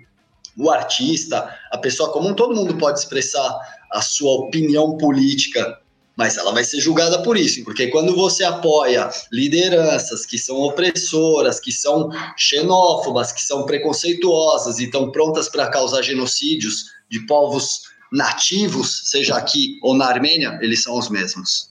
o artista, a pessoa comum, todo mundo pode expressar a sua opinião política mas ela vai ser julgada por isso, porque quando você apoia lideranças que são opressoras, que são xenófobas, que são preconceituosas e estão prontas para causar genocídios de povos nativos, seja aqui ou na Armênia, eles são os mesmos.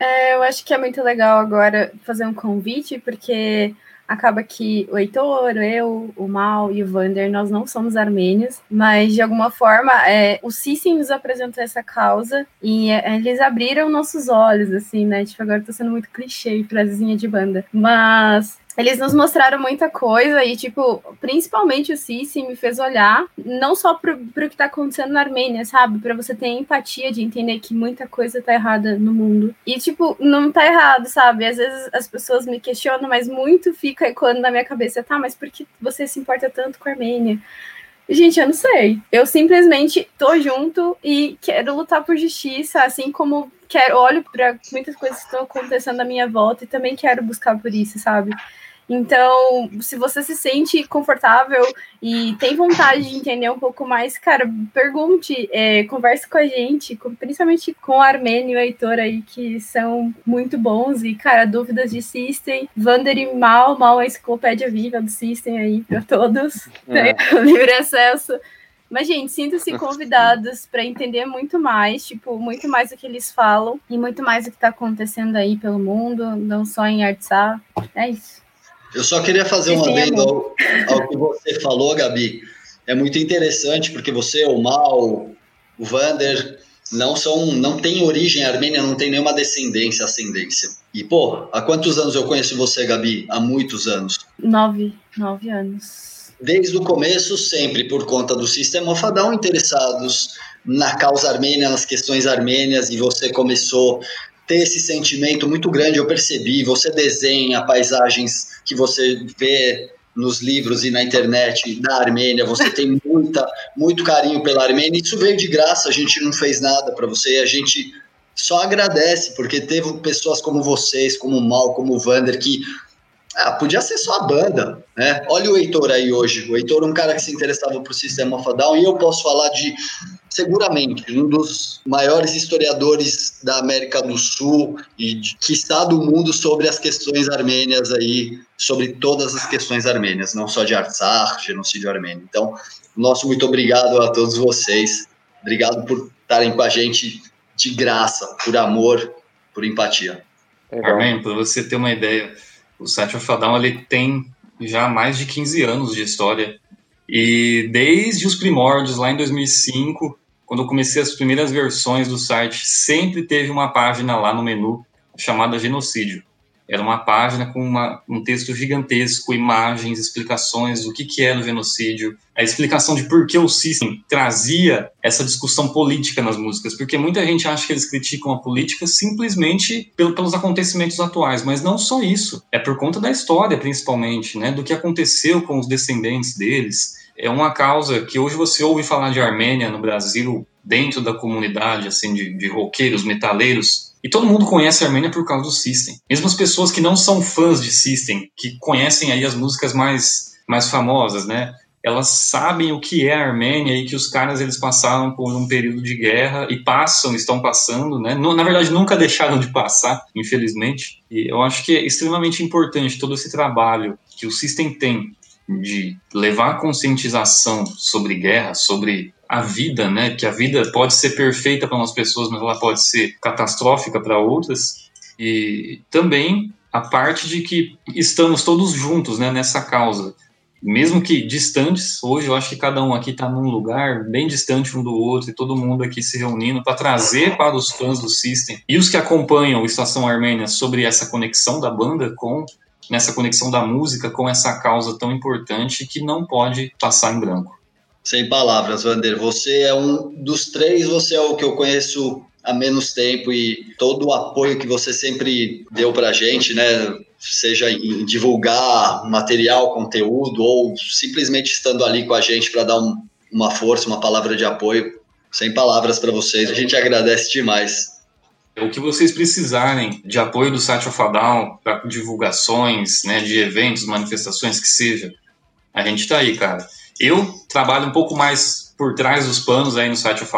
É, eu acho que é muito legal agora fazer um convite, porque acaba que o Heitor, eu, o Mal e o Vander, nós não somos armênios, mas de alguma forma é, o Sissim nos apresentou essa causa e é, eles abriram nossos olhos, assim, né? Tipo, agora tô sendo muito clichê, frasezinha de banda. Mas eles nos mostraram muita coisa e, tipo, principalmente o Sissi me fez olhar não só pro, pro que tá acontecendo na Armênia, sabe? Para você ter empatia de entender que muita coisa tá errada no mundo. E, tipo, não tá errado, sabe? Às vezes as pessoas me questionam, mas muito fica ecoando na minha cabeça, tá, mas por que você se importa tanto com a Armênia? Gente, eu não sei. Eu simplesmente tô junto e quero lutar por justiça, assim como quero olho para muitas coisas que estão acontecendo à minha volta e também quero buscar por isso, sabe? Então, se você se sente confortável e tem vontade de entender um pouco mais, cara, pergunte, é, converse com a gente, com, principalmente com o Armênio e o Heitor aí, que são muito bons. E, cara, dúvidas de System, Vander e Mal, Mal a enciclopédia viva do System aí para todos, é. né? <laughs> livre acesso. Mas, gente, sintam-se convidados para entender muito mais, tipo, muito mais do que eles falam e muito mais do que está acontecendo aí pelo mundo, não só em Artsá. É isso. Eu só queria fazer uma adendo ao, ao, que você falou, Gabi. É muito interessante porque você, o Mal, o Vander, não são, não tem origem armênia, não tem nenhuma descendência, ascendência. E, pô, há quantos anos eu conheço você, Gabi? Há muitos anos. Nove, nove anos. Desde o começo, sempre por conta do Sistema Fadão, interessados na causa armênia, nas questões armênias, e você começou ter esse sentimento muito grande, eu percebi. Você desenha paisagens que você vê nos livros e na internet da Armênia, você tem <laughs> muita, muito carinho pela Armênia. Isso veio de graça, a gente não fez nada para você, a gente só agradece, porque teve pessoas como vocês, como o Mal, como o Vander, que ah, podia ser só a banda, né? Olha o Heitor aí hoje. O Heitor é um cara que se interessava por Sistema of e eu posso falar de, seguramente, um dos maiores historiadores da América do Sul e de, que está do mundo sobre as questões armênias aí, sobre todas as questões armênias, não só de Artsakh, genocídio armênio. Então, nosso muito obrigado a todos vocês. Obrigado por estarem com a gente de graça, por amor, por empatia. Armênio, para você ter uma ideia, o Site of ele tem já mais de 15 anos de história E desde os primórdios, lá em 2005, quando eu comecei as primeiras versões do site, sempre teve uma página lá no menu chamada Genocídio. Era uma página com uma, um texto gigantesco, imagens, explicações do que, que era o genocídio, a explicação de por que o System trazia essa discussão política nas músicas, porque muita gente acha que eles criticam a política simplesmente pelo, pelos acontecimentos atuais, mas não só isso, é por conta da história, principalmente, né, do que aconteceu com os descendentes deles. É uma causa que hoje você ouve falar de Armênia no Brasil, dentro da comunidade assim de, de roqueiros, metaleiros, e todo mundo conhece a Armênia por causa do System. Mesmo as pessoas que não são fãs de System, que conhecem aí as músicas mais, mais famosas, né? Elas sabem o que é a Armênia e que os caras eles passaram por um período de guerra e passam, estão passando, né? Na verdade, nunca <laughs> deixaram de passar, infelizmente. E eu acho que é extremamente importante todo esse trabalho que o System tem de levar conscientização sobre guerra, sobre a vida, né? Que a vida pode ser perfeita para umas pessoas, mas ela pode ser catastrófica para outras. E também a parte de que estamos todos juntos, né? Nessa causa, mesmo que distantes. Hoje eu acho que cada um aqui está num lugar bem distante um do outro e todo mundo aqui se reunindo para trazer para os fãs do System e os que acompanham o Estação Armênia sobre essa conexão da banda com nessa conexão da música com essa causa tão importante que não pode passar em branco. Sem palavras, Vander. Você é um dos três, você é o que eu conheço há menos tempo e todo o apoio que você sempre deu para a gente, né? Seja em divulgar material, conteúdo ou simplesmente estando ali com a gente para dar um, uma força, uma palavra de apoio. Sem palavras para vocês. A gente agradece demais. O que vocês precisarem de apoio do Site Down para divulgações, né, de eventos, manifestações que seja, a gente está aí, cara. Eu trabalho um pouco mais por trás dos panos aí no site of.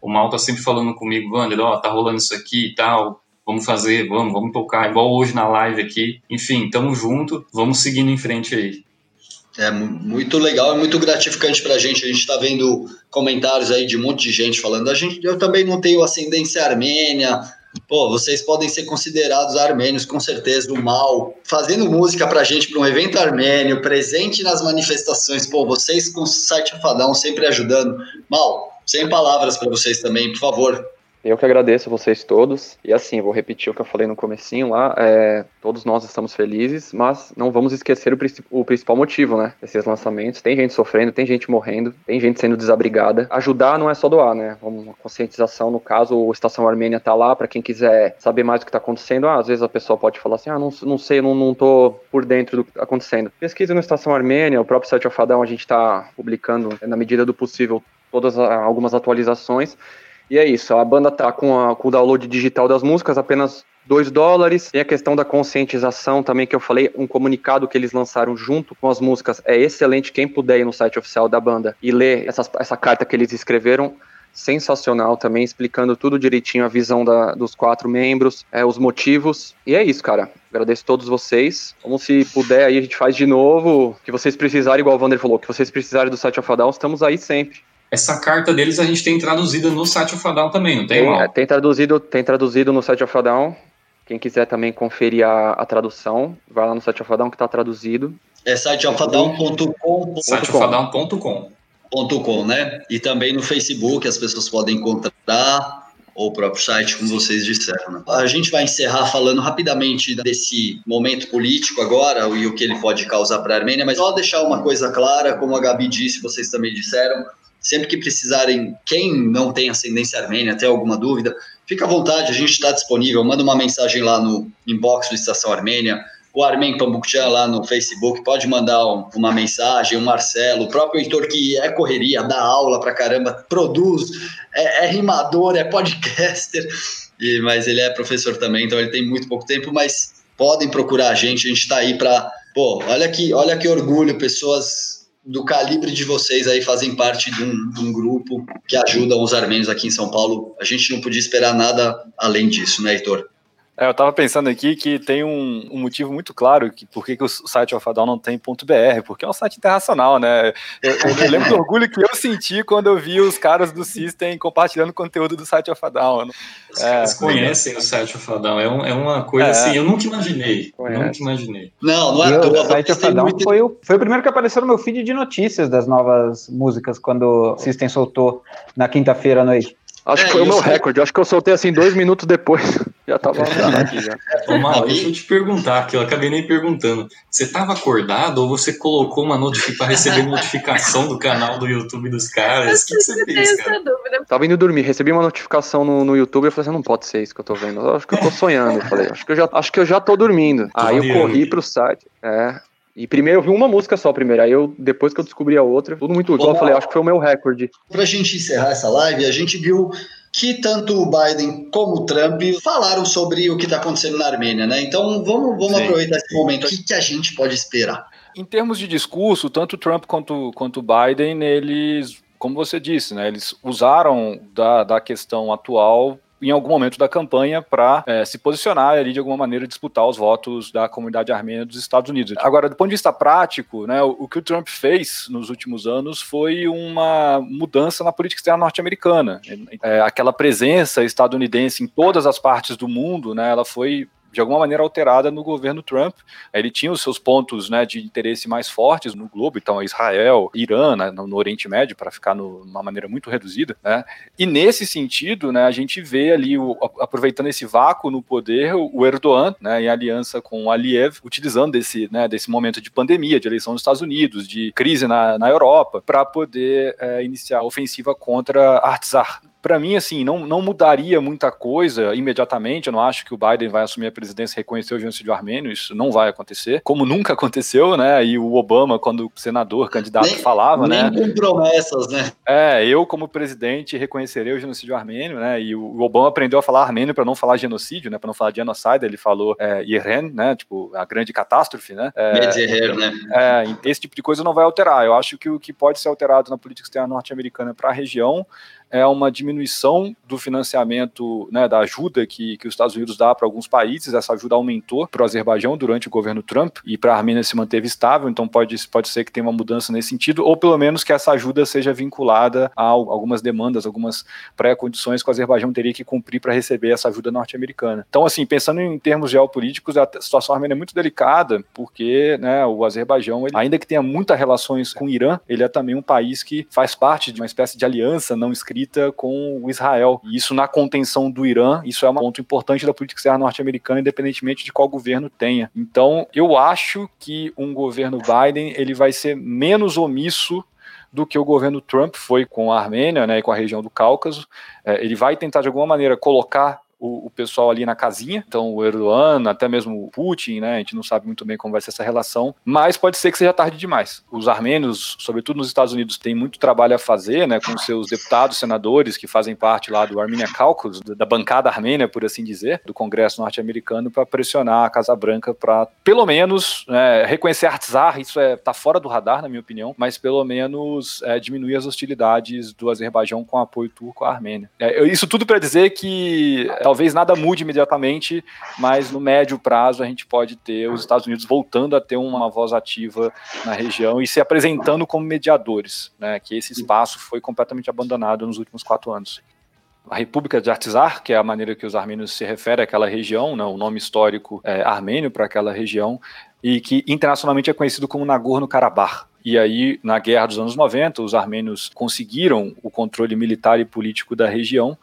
O Mal tá sempre falando comigo, Wander, ó, oh, tá rolando isso aqui e tal, vamos fazer, vamos, vamos tocar, igual hoje na live aqui. Enfim, tamo junto, vamos seguindo em frente aí. É muito legal, é muito gratificante para a gente. A gente está vendo comentários aí de um monte de gente falando. A gente, eu também não tenho ascendência armênia, Pô, vocês podem ser considerados armênios, com certeza, o mal. Fazendo música pra gente, para um evento armênio, presente nas manifestações. Pô, vocês com o site Afadão sempre ajudando. Mal, sem palavras para vocês também, por favor. Eu que agradeço a vocês todos. E assim, vou repetir o que eu falei no comecinho lá. É, todos nós estamos felizes, mas não vamos esquecer o, o, principal motivo, né? Desses lançamentos. Tem gente sofrendo, tem gente morrendo, tem gente sendo desabrigada. Ajudar não é só doar, né? Uma conscientização, no caso, o Estação Armênia tá lá para quem quiser saber mais do que tá acontecendo. Ah, às vezes a pessoa pode falar assim, ah, não, não sei, não, não tô por dentro do que tá acontecendo. Pesquisa no Estação Armênia, o próprio site Alfadão a gente tá publicando, na medida do possível, todas algumas atualizações e é isso, a banda tá com, a, com o download digital das músicas, apenas 2 dólares. Tem a questão da conscientização também que eu falei, um comunicado que eles lançaram junto com as músicas. É excelente quem puder ir no site oficial da banda e ler essa, essa carta que eles escreveram. Sensacional também, explicando tudo direitinho, a visão da, dos quatro membros, é, os motivos. E é isso, cara. Agradeço a todos vocês. Como se puder, aí a gente faz de novo. Que vocês precisarem, igual o Vander falou, que vocês precisarem do site of estamos aí sempre. Essa carta deles a gente tem traduzida no site of Down também, não tem, tem, é, tem traduzido, tem traduzido no site of Down. Quem quiser também conferir a, a tradução, vai lá no site of Down que está traduzido. É siteofadão.com. siteofadão.com. .com, né? E também no Facebook as pessoas podem encontrar ou o próprio site, como vocês disseram. Né? A gente vai encerrar falando rapidamente desse momento político agora e o que ele pode causar para a Armênia, mas só deixar uma coisa clara, como a Gabi disse, vocês também disseram, Sempre que precisarem, quem não tem ascendência armênia, tem alguma dúvida, fica à vontade, a gente está disponível. Manda uma mensagem lá no inbox do Estação Armênia, o Armen Pambukchan lá no Facebook, pode mandar um, uma mensagem, o Marcelo, o próprio Heitor, que é correria, dá aula pra caramba, produz, é, é rimador, é podcaster, e, mas ele é professor também, então ele tem muito pouco tempo, mas podem procurar a gente, a gente está aí para. Pô, olha que, olha que orgulho, pessoas do calibre de vocês aí fazem parte de um, de um, grupo que ajuda os armênios aqui em São Paulo. A gente não podia esperar nada além disso, né, Heitor? É, eu tava pensando aqui que tem um, um motivo muito claro que por que, que o site Alfadal não tem .br, porque é um site internacional, né? Eu, eu lembro do orgulho que eu senti quando eu vi os caras do System compartilhando conteúdo do site Alfadal. Os é, caras conhecem o site Alfadal, é, um, é uma coisa é. assim, eu nunca imaginei, Conhece. nunca imaginei. Não, não é O site Alfadal muito... foi, o, foi o primeiro que apareceu no meu feed de notícias das novas músicas quando o System soltou na quinta-feira à noite. Acho é, que foi o meu recorde. Acho que eu soltei assim dois minutos depois. <laughs> Já tava aqui já. Ô, Mal, deixa eu te perguntar, que eu acabei nem perguntando. Você tava acordado ou você colocou uma notificação para receber notificação do canal do YouTube dos caras? O que, que você fez, cara? Dúvida. Tava indo dormir, recebi uma notificação no, no YouTube e falei assim, não pode ser isso que eu tô vendo. Eu acho que eu tô sonhando. Eu falei, acho que eu já, acho que eu já tô dormindo. Tô Aí eu corri pro site. É, e primeiro eu vi uma música só primeiro, aí eu, depois que eu descobri a outra, tudo muito igual, eu falei, acho que foi o meu recorde. Pra gente encerrar essa live, a gente viu que tanto o Biden como o Trump falaram sobre o que está acontecendo na Armênia, né? Então vamos, vamos aproveitar esse momento. O que, que a gente pode esperar? Em termos de discurso, tanto o Trump quanto, quanto o Biden, eles, como você disse, né, eles usaram da, da questão atual em algum momento da campanha para é, se posicionar ali de alguma maneira disputar os votos da comunidade armênia dos Estados Unidos. Agora, do ponto de vista prático, né, o, o que o Trump fez nos últimos anos foi uma mudança na política externa norte-americana. É, aquela presença estadunidense em todas as partes do mundo, né, ela foi de alguma maneira alterada no governo Trump. Ele tinha os seus pontos né, de interesse mais fortes no globo, então Israel, Irã, né, no, Oriente Médio, para ficar de uma maneira muito reduzida. Né? E nesse sentido, né, a gente vê ali, o, aproveitando esse vácuo no poder, o Erdogan, né, em aliança com Aliyev, utilizando desse, né, desse momento de pandemia, de eleição nos Estados Unidos, de crise na, na Europa, para poder é, iniciar a ofensiva contra Artsar, para mim, assim, não, não mudaria muita coisa imediatamente. Eu não acho que o Biden vai assumir a presidência e reconhecer o genocídio armênio. Isso não vai acontecer. Como nunca <laughs> aconteceu, né? E o Obama, quando senador, candidato, nem, falava, nem né? Nem com promessas, né? É, eu, como presidente, reconhecerei o genocídio armênio, né? E o, Obama aprendeu a falar armênio para não falar genocídio, né? Para não falar genocide. Ele falou é, né? Tipo, a grande catástrofe, né? É, né? É, esse tipo de coisa não vai alterar. Eu acho que o que pode ser alterado na política externa norte-americana para a região é uma diminuição do financiamento, né, da ajuda que, que os Estados Unidos dá para alguns países. Essa ajuda aumentou para o Azerbaijão durante o governo Trump e para a Armênia se manteve estável, então pode, pode ser que tenha uma mudança nesse sentido, ou pelo menos que essa ajuda seja vinculada a algumas demandas, algumas pré-condições que o Azerbaijão teria que cumprir para receber essa ajuda norte-americana. Então, assim, pensando em termos geopolíticos, a situação armênia é muito delicada, porque né, o Azerbaijão, ele, ainda que tenha muitas relações com o Irã, ele é também um país que faz parte de uma espécie de aliança não escrita com o Israel. E isso na contenção do Irã, isso é um ponto importante da política externa norte-americana, independentemente de qual governo tenha. Então, eu acho que um governo Biden ele vai ser menos omisso do que o governo Trump foi com a Armênia né, e com a região do Cáucaso. É, ele vai tentar, de alguma maneira, colocar o, o, pessoal ali na casinha, então o Erdogan, até mesmo o Putin, né? A gente não sabe muito bem como vai ser essa relação, mas pode ser que seja tarde demais. Os armênios, sobretudo nos Estados Unidos, têm muito trabalho a fazer, né? Com seus deputados, senadores que fazem parte lá do Armenia Caucus, da bancada armênia, por assim dizer, do Congresso norte-americano, para pressionar a Casa Branca para, pelo menos, né, reconhecer Artsar. Isso é tá fora do radar, na minha opinião, mas pelo menos é, diminuir as hostilidades do Azerbaijão com apoio turco à Armênia. É, isso tudo para dizer que Talvez nada mude imediatamente, mas no médio prazo a gente pode ter os Estados Unidos voltando a ter uma voz ativa na região e se apresentando como mediadores, né, que esse espaço foi completamente abandonado nos últimos quatro anos. A República de Artsar, que é a maneira que os armênios se referem àquela região, né, o nome histórico é armênio para aquela região, e que internacionalmente é conhecido como Nagorno-Karabakh. E aí, na guerra dos anos 90, os armênios conseguiram o controle militar e político da região,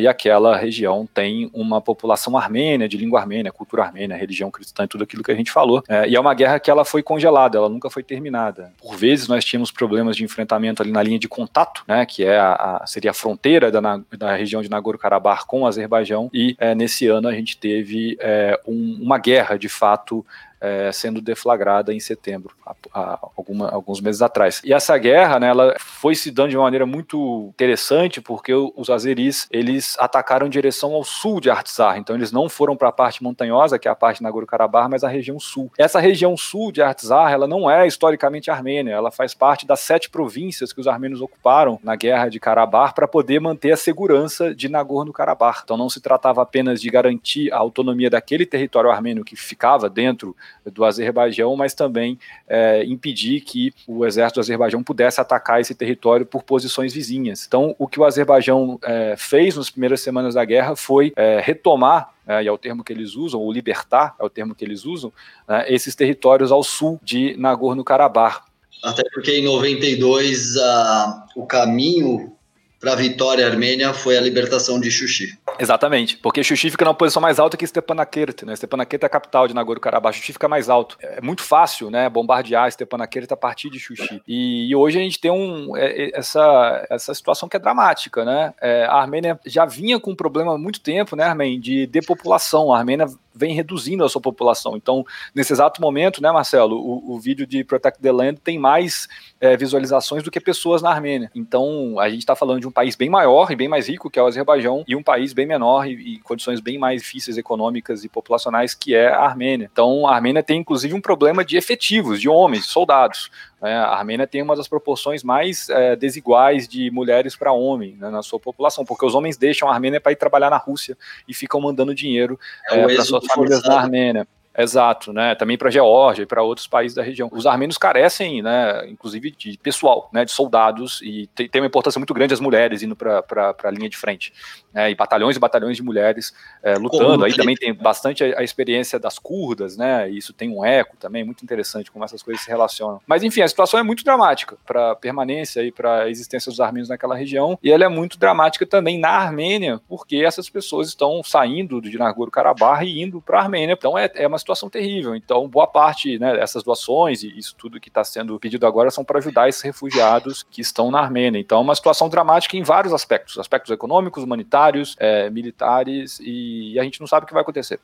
e aquela região tem uma população armênia, de língua armênia, cultura armênia, religião cristã e tudo aquilo que a gente falou. É, e é uma guerra que ela foi congelada, ela nunca foi terminada. Por vezes nós tínhamos problemas de enfrentamento ali na linha de contato, né, que é a, a seria a fronteira da, da região de Nagorno-Karabakh com o Azerbaijão, e é, nesse ano a gente teve é, um, uma guerra, de fato, é, sendo deflagrada em setembro, há, há alguma, alguns meses atrás. E essa guerra, né, ela foi se dando de uma maneira muito interessante, porque os azeris, eles atacaram em direção ao sul de Artsakh, então eles não foram para a parte montanhosa, que é a parte de Nagorno-Karabakh, mas a região sul. Essa região sul de Artsakh, ela não é historicamente armênia, ela faz parte das sete províncias que os armênios ocuparam na guerra de Karabakh para poder manter a segurança de Nagorno-Karabakh. Então não se tratava apenas de garantir a autonomia daquele território armênio que ficava dentro do Azerbaijão, mas também é, impedir que o exército do Azerbaijão pudesse atacar esse território por posições vizinhas. Então, o que o Azerbaijão é, fez nas primeiras semanas da guerra foi é, retomar é, e é o termo que eles usam, ou libertar, é o termo que eles usam, né, esses territórios ao sul de Nagorno-Karabakh. Até porque em 92 a, o caminho para a vitória armênia foi a libertação de Xuxi. Exatamente, porque Xuxi fica na posição mais alta que Stepanakert, né? Stepanakert é a capital de Nagorno-Karabakh, Xuxi fica mais alto. É muito fácil, né, bombardear Stepanakert a partir de Xuxi. E, e hoje a gente tem um, é, é, essa, essa situação que é dramática, né? É, a Armênia já vinha com um problema há muito tempo, né, Armênia, de depopulação. A Armênia vem reduzindo a sua população. Então, nesse exato momento, né, Marcelo, o, o vídeo de Protect the Land tem mais é, visualizações do que pessoas na Armênia. Então, a gente está falando de um país bem maior e bem mais rico, que é o Azerbaijão, e um país bem menor e, e condições bem mais difíceis econômicas e populacionais, que é a Armênia. Então, a Armênia tem inclusive um problema de efetivos, de homens, soldados. É, a Armênia tem uma das proporções mais é, desiguais de mulheres para homem né, na sua população, porque os homens deixam a Armênia para ir trabalhar na Rússia e ficam mandando dinheiro é, para suas famílias na Armênia. Exato, né? Também para a Geórgia e para outros países da região. Os armênios carecem, né, inclusive de pessoal, né, de soldados, e tem, tem uma importância muito grande as mulheres indo para a linha de frente. Né, e batalhões e batalhões de mulheres é, lutando. Aí também tem bastante a, a, experiência das curdas, né? E isso tem um eco também, muito interessante como essas coisas se relacionam. Mas enfim, a situação é muito dramática para a permanência e para a existência dos armênios naquela região, e ela é muito dramática também na Armênia, porque essas pessoas estão saindo de Nagorno-Karabakh e indo para a Armênia. Então é, é uma situação terrível. Então, boa parte né, dessas doações e isso tudo que está sendo pedido agora são para ajudar esses refugiados que estão na Armênia. Então, é uma situação dramática em vários aspectos: aspectos econômicos, humanitários, é, militares, e a gente não sabe o que vai acontecer.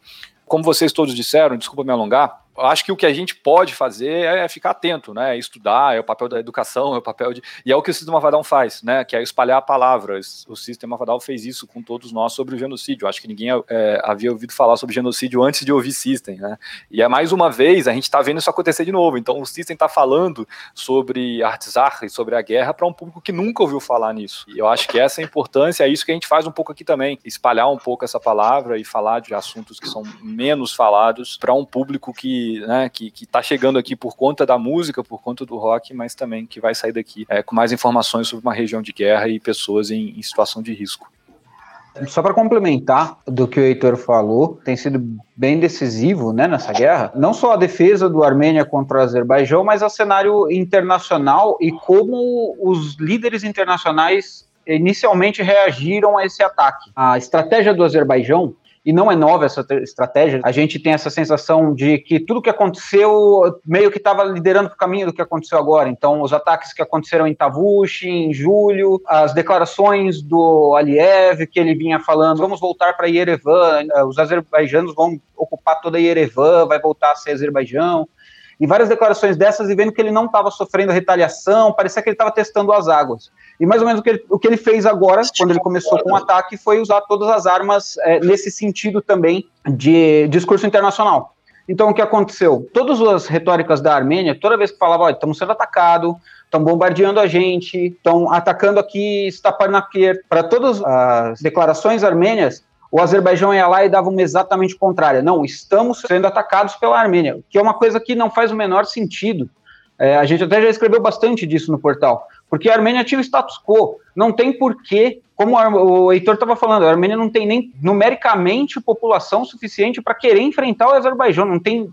Como vocês todos disseram, desculpa me alongar, acho que o que a gente pode fazer é ficar atento, né? É estudar, é o papel da educação, é o papel de. E é o que o Sistema Vadal faz, né? Que é espalhar a palavra. O Sistema Vadal fez isso com todos nós sobre o genocídio. Acho que ninguém é, havia ouvido falar sobre genocídio antes de ouvir System, né? E é mais uma vez, a gente está vendo isso acontecer de novo. Então o System está falando sobre Artsakh e sobre a guerra para um público que nunca ouviu falar nisso. E eu acho que essa é a importância, é isso que a gente faz um pouco aqui também. Espalhar um pouco essa palavra e falar de assuntos que são menos falados para um público que né, que, que tá chegando aqui por conta da música, por conta do rock, mas também que vai sair daqui é, com mais informações sobre uma região de guerra e pessoas em, em situação de risco. Só para complementar do que o Heitor falou, tem sido bem decisivo né, nessa guerra, não só a defesa do Armênia contra o Azerbaijão, mas o cenário internacional e como os líderes internacionais inicialmente reagiram a esse ataque. A estratégia do Azerbaijão e não é nova essa estratégia. A gente tem essa sensação de que tudo que aconteceu meio que estava liderando o caminho do que aconteceu agora. Então, os ataques que aconteceram em Tavush, em julho, as declarações do Aliyev, que ele vinha falando, vamos voltar para Yerevan, eh, os azerbaijanos vão ocupar toda Yerevan, vai voltar a ser Azerbaijão e várias declarações dessas e vendo que ele não estava sofrendo retaliação, parecia que ele estava testando as águas. E mais ou menos o que ele, o que ele fez agora, quando ele começou com o ataque, foi usar todas as armas é, nesse sentido também de discurso internacional. Então, o que aconteceu? Todas as retóricas da Armênia, toda vez que falava, estamos sendo atacados, estão bombardeando a gente, estão atacando aqui Stepanakert, para todas as declarações armênias, o Azerbaijão ia lá e dava uma exatamente contrária. Não, estamos sendo atacados pela Armênia, que é uma coisa que não faz o menor sentido. É, a gente até já escreveu bastante disso no portal, porque a Armênia tinha o status quo. Não tem porquê, como o Heitor estava falando, a Armênia não tem nem numericamente população suficiente para querer enfrentar o Azerbaijão, não tem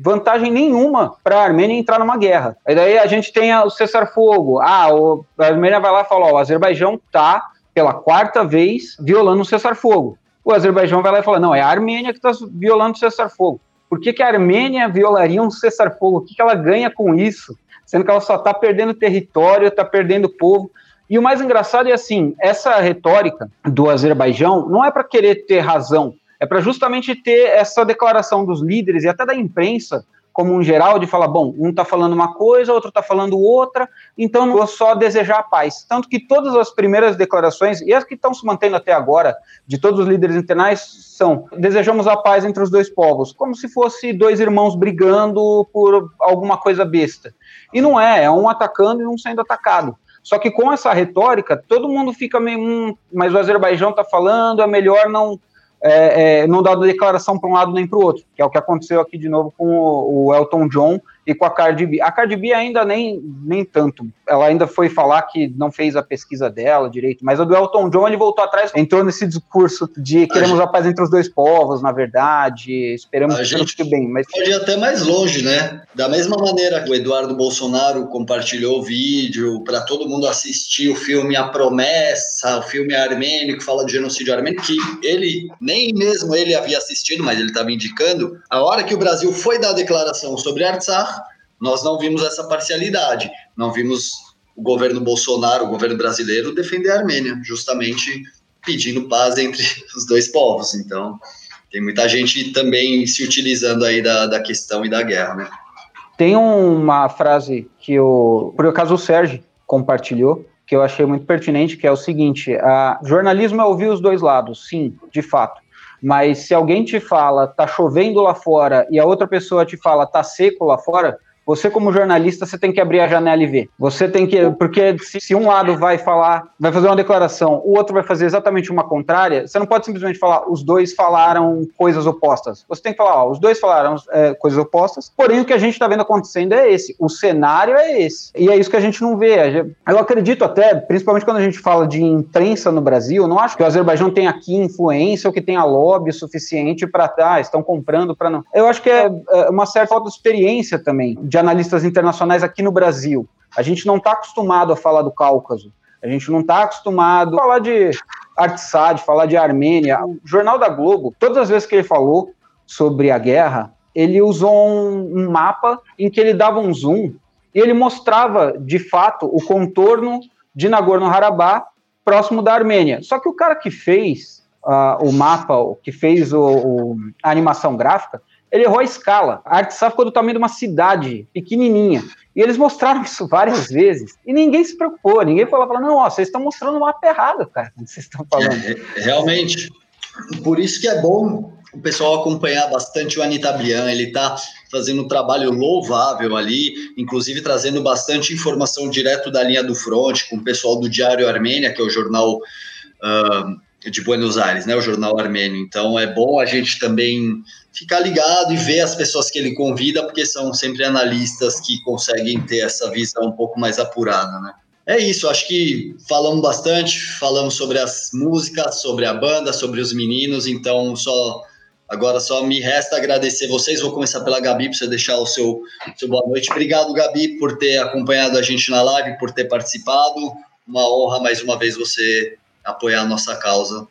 vantagem nenhuma para a Armênia entrar numa guerra. E daí a gente tem o cessar-fogo. Ah, o, a Armênia vai lá e fala: ó, o Azerbaijão está, pela quarta vez, violando o cessar-fogo o Azerbaijão vai lá e fala: não, é a Armênia que está violando o cessar-fogo. Por que, que a Armênia violaria um cessar-fogo? O que, que ela ganha com isso? Sendo que ela só está perdendo território, está perdendo povo. E o mais engraçado é assim: essa retórica do Azerbaijão não é para querer ter razão, é para justamente ter essa declaração dos líderes e até da imprensa como um geral de falar, bom, um está falando uma coisa, outro está falando outra, então não vou só desejar a paz. Tanto que todas as primeiras declarações, e as que estão se mantendo até agora, de todos os líderes internais, são desejamos a paz entre os dois povos, como se fosse dois irmãos brigando por alguma coisa besta. E não é, é um atacando e um sendo atacado. Só que com essa retórica, todo mundo fica meio. Hum, mas o Azerbaijão está falando, é melhor não é, é, não dar declaração para um lado nem para o outro, que é o que aconteceu aqui de novo com o, o, Elton John e com a Cardi B. A Cardi B ainda nem, nem tanto, ela ainda foi falar que não fez a pesquisa dela direito, mas a do Elton John ele voltou atrás, entrou nesse discurso de queremos a, a paz entre os dois povos, na verdade, esperamos a que fique bem. Mas... Pode ir até mais longe, né? Da mesma maneira que o Eduardo Bolsonaro compartilhou o vídeo para todo mundo assistir o filme A Promessa, o filme armênio que fala de genocídio armênio, que ele nem mesmo ele havia assistido, mas ele estava indicando, a hora que o Brasil foi dar a declaração sobre Artsakh, nós não vimos essa parcialidade, não vimos o governo Bolsonaro, o governo brasileiro, defender a Armênia, justamente pedindo paz entre <laughs> os dois povos. Então, tem muita gente também se utilizando aí da, da questão e da guerra, né? Tem uma frase que o, por acaso o Sérgio compartilhou, que eu achei muito pertinente, que é o seguinte: a, jornalismo é ouvir os dois lados, sim, de fato. Mas se alguém te fala tá chovendo lá fora e a outra pessoa te fala tá seco lá fora, você, como jornalista, você tem que abrir a janela e ver. Você tem que. Porque se, um lado vai falar, vai fazer uma declaração, o outro vai fazer exatamente uma contrária, você não pode simplesmente falar, os dois falaram coisas opostas. Você tem que falar, ó, os dois falaram é, coisas opostas, porém o que a gente está vendo acontecendo é esse. O cenário é esse. E é isso que a gente não vê. Eu acredito até, principalmente quando a gente fala de imprensa no Brasil, não acho que o Azerbaijão tenha aqui influência ou que tenha lobby suficiente para. Ah, estão comprando para não. Eu acho que é, é uma certa falta de experiência também, de analistas internacionais aqui no Brasil. A gente não está acostumado a falar do Cáucaso. A gente não está acostumado a falar de Artsad, falar de Armênia. O Jornal da Globo, todas as vezes que ele falou sobre a guerra, ele usou um, um mapa em que ele dava um zoom e ele mostrava, de fato, o contorno de Nagorno-Karabakh próximo da Armênia. Só que o cara que fez uh, o mapa, que fez o, o, a animação gráfica, ele errou a escala. A Artsakh ficou do tamanho de uma cidade pequenininha. E eles mostraram <laughs> isso várias vezes. E ninguém se preocupou. Ninguém falou, falou não, ó, vocês estão mostrando mapa errado, cara. Vocês estão falando. É, realmente. Por isso que é bom o pessoal acompanhar bastante o Anitta Brian. Ele está fazendo um trabalho louvável ali, inclusive trazendo bastante informação direto da linha do front, com o pessoal do Diário Armênia, que é o jornal... Uh, de Buenos Aires, né, o jornal armênio. Então é bom a gente também ficar ligado e ver as pessoas que ele convida, porque são sempre analistas que conseguem ter essa visão um pouco mais apurada, né? É isso, acho que falamos bastante, falamos sobre as músicas, sobre a banda, sobre os meninos, então só agora só me resta agradecer vocês. Vou começar pela Gabi para você deixar o seu, seu boa noite. Obrigado, Gabi, por ter acompanhado a gente na live, por ter participado. Uma honra mais uma vez você apoiar a nossa causa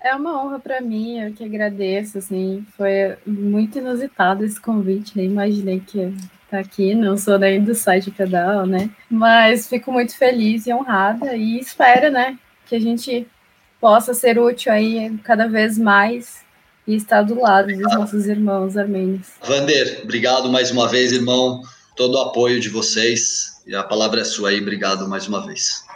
é uma honra para mim, eu que agradeço, assim, foi muito inusitado esse convite, nem imaginei que tá aqui, não sou nem do site pedal, né? Mas fico muito feliz e honrada e espero, né, que a gente possa ser útil aí cada vez mais e estar do lado dos nossos irmãos armênios. Vander, obrigado mais uma vez, irmão, todo o apoio de vocês e a palavra é sua aí, obrigado mais uma vez.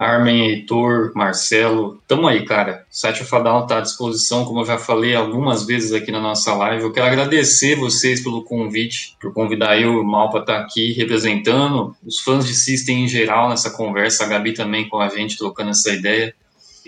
Armin, Heitor, Marcelo, tamo aí, cara. O site Fadal está à disposição, como eu já falei algumas vezes aqui na nossa live. Eu quero agradecer vocês pelo convite, por convidar eu e o Mal para estar tá aqui representando os fãs de System em geral nessa conversa, a Gabi também com a gente trocando essa ideia.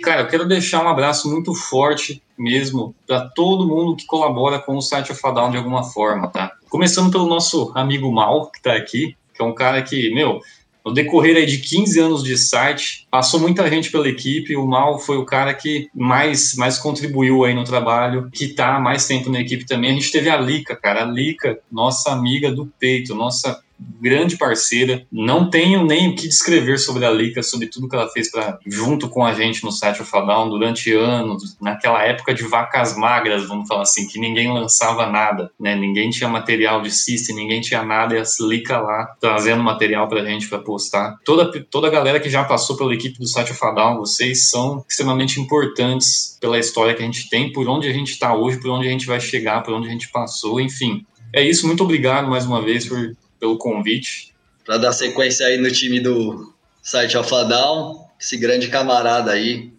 Cara, eu quero deixar um abraço muito forte mesmo para todo mundo que colabora com o site Fadal de alguma forma, tá? Começando pelo nosso amigo Mal, que está aqui, que é um cara que, meu, no decorrer aí de 15 anos de site, passou muita gente pela equipe. O Mal foi o cara que mais, mais contribuiu aí no trabalho, que está mais tempo na equipe também. A gente teve a Lica, cara. A Lica, nossa amiga do peito, nossa grande parceira. Não tenho nem o que descrever sobre a Lika, sobre tudo que ela fez para junto com a gente no site of Down durante anos, naquela época de vacas magras, vamos falar assim, que ninguém lançava nada, né? Ninguém tinha material de system, ninguém tinha nada, e a Lika lá trazendo material pra gente para postar. Toda toda a galera que já passou pela equipe do site of Down, vocês são extremamente importantes pela história que a gente tem, por onde a gente está hoje, por onde a gente vai chegar, por onde a gente passou, enfim É isso, muito obrigado mais uma vez por, pelo convite. Para dar sequência aí no time do site Alfadão, esse grande camarada aí,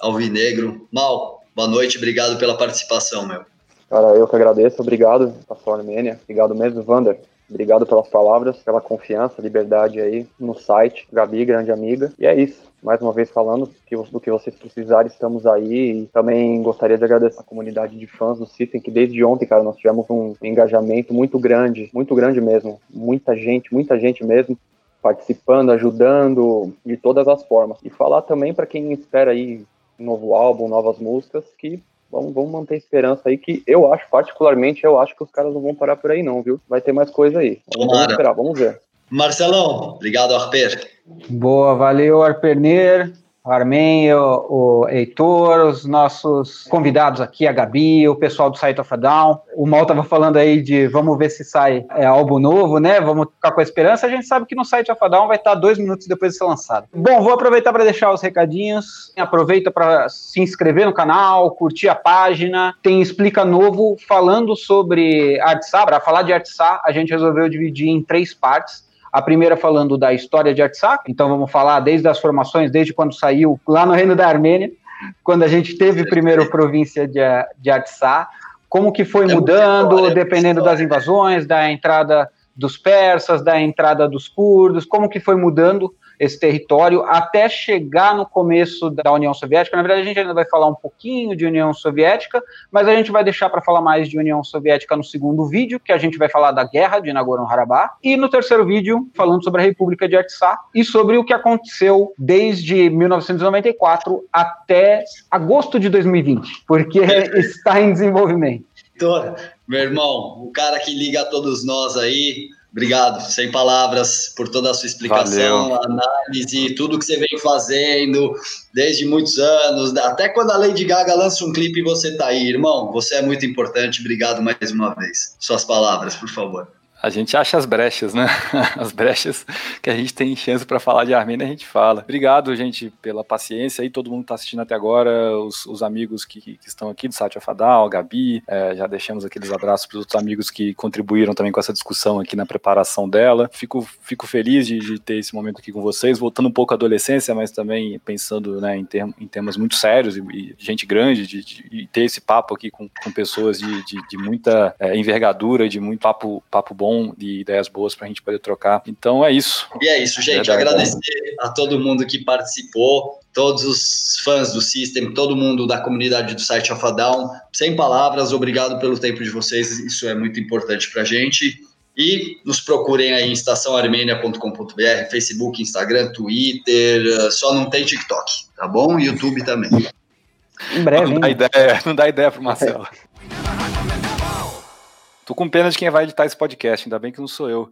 Alvinegro. Mal, boa noite, obrigado pela participação, meu. Cara, eu que agradeço, obrigado, Pastor Armênia, obrigado mesmo, Vander. Obrigado pelas palavras, pela confiança, liberdade aí no site. Gabi, grande amiga. E é isso. Mais uma vez falando do que vocês precisarem, estamos aí. E também gostaria de agradecer a comunidade de fãs do System, que desde ontem, cara, nós tivemos um engajamento muito grande, muito grande mesmo. Muita gente, muita gente mesmo participando, ajudando de todas as formas. E falar também para quem espera aí um novo álbum, novas músicas, que Vamos, vamos manter a esperança aí, que eu acho, particularmente, eu acho que os caras não vão parar por aí, não, viu? Vai ter mais coisa aí. Vamos, vamos esperar, vamos ver. Marcelão, obrigado, Arper. Boa, valeu, Arperner. Armen, o, o Heitor, os nossos convidados aqui, a Gabi, o pessoal do Site of a Down. O Mal estava falando aí de vamos ver se sai é, álbum novo, né? Vamos ficar com a esperança. A gente sabe que no Site of a Down vai estar dois minutos depois de ser lançado. Bom, vou aproveitar para deixar os recadinhos. Aproveita para se inscrever no canal, curtir a página. Tem Explica Novo falando sobre Artsá. Para falar de Artsá, a gente resolveu dividir em três partes. A primeira falando da história de Artsakh, então vamos falar desde as formações, desde quando saiu lá no Reino da Armênia, quando a gente teve primeiro <laughs> província de, de Artsakh, como que foi mudando, dependendo das invasões, da entrada dos persas, da entrada dos curdos, como que foi mudando esse território até chegar no começo da União Soviética. Na verdade, a gente ainda vai falar um pouquinho de União Soviética, mas a gente vai deixar para falar mais de União Soviética no segundo vídeo, que a gente vai falar da guerra de Nagorno-Karabakh, e no terceiro vídeo, falando sobre a República de Artsakh e sobre o que aconteceu desde 1994 até agosto de 2020, porque <laughs> está em desenvolvimento. Meu irmão, o cara que liga a todos nós aí, Obrigado, sem palavras, por toda a sua explicação, Valeu. análise, tudo que você vem fazendo desde muitos anos, até quando a Lady Gaga lança um clipe e você tá aí, irmão. Você é muito importante. Obrigado mais uma vez. Suas palavras, por favor a gente acha as brechas, né? <laughs> As brechas que a gente tem chance para falar de Armênia, a gente fala. Obrigado, gente, pela paciência aí, todo mundo que tá assistindo até agora, os, os amigos que, que, estão aqui do Satya Fadal, a Gabi, é, já deixamos aqueles abraços para os outros amigos que contribuíram também com essa discussão aqui na preparação dela. Fico, fico feliz de, de ter esse momento aqui com vocês, voltando um pouco à adolescência, mas também pensando né, em, term, em temas muito sérios e, e gente grande, de, de, de, ter esse papo aqui com, com pessoas de, de, de muita é, envergadura, de muito papo, papo bom bom, de ideias boas para a gente poder trocar. Então é isso. E é isso, gente. É Agradecer a todo mundo que participou, todos os fãs do System, todo mundo da comunidade do site Alpha Down. Sem palavras, obrigado pelo tempo de vocês. Isso é muito importante para a gente. E nos procurem aí em estaçãoarmênia.com.br, Facebook, Instagram, Twitter, só não tem TikTok, tá bom? YouTube também. Em breve. Não dá ideia, <laughs> não dá ideia pro Marcelo. <laughs> Tô com pena de quem vai editar esse podcast, ainda bem que não sou eu.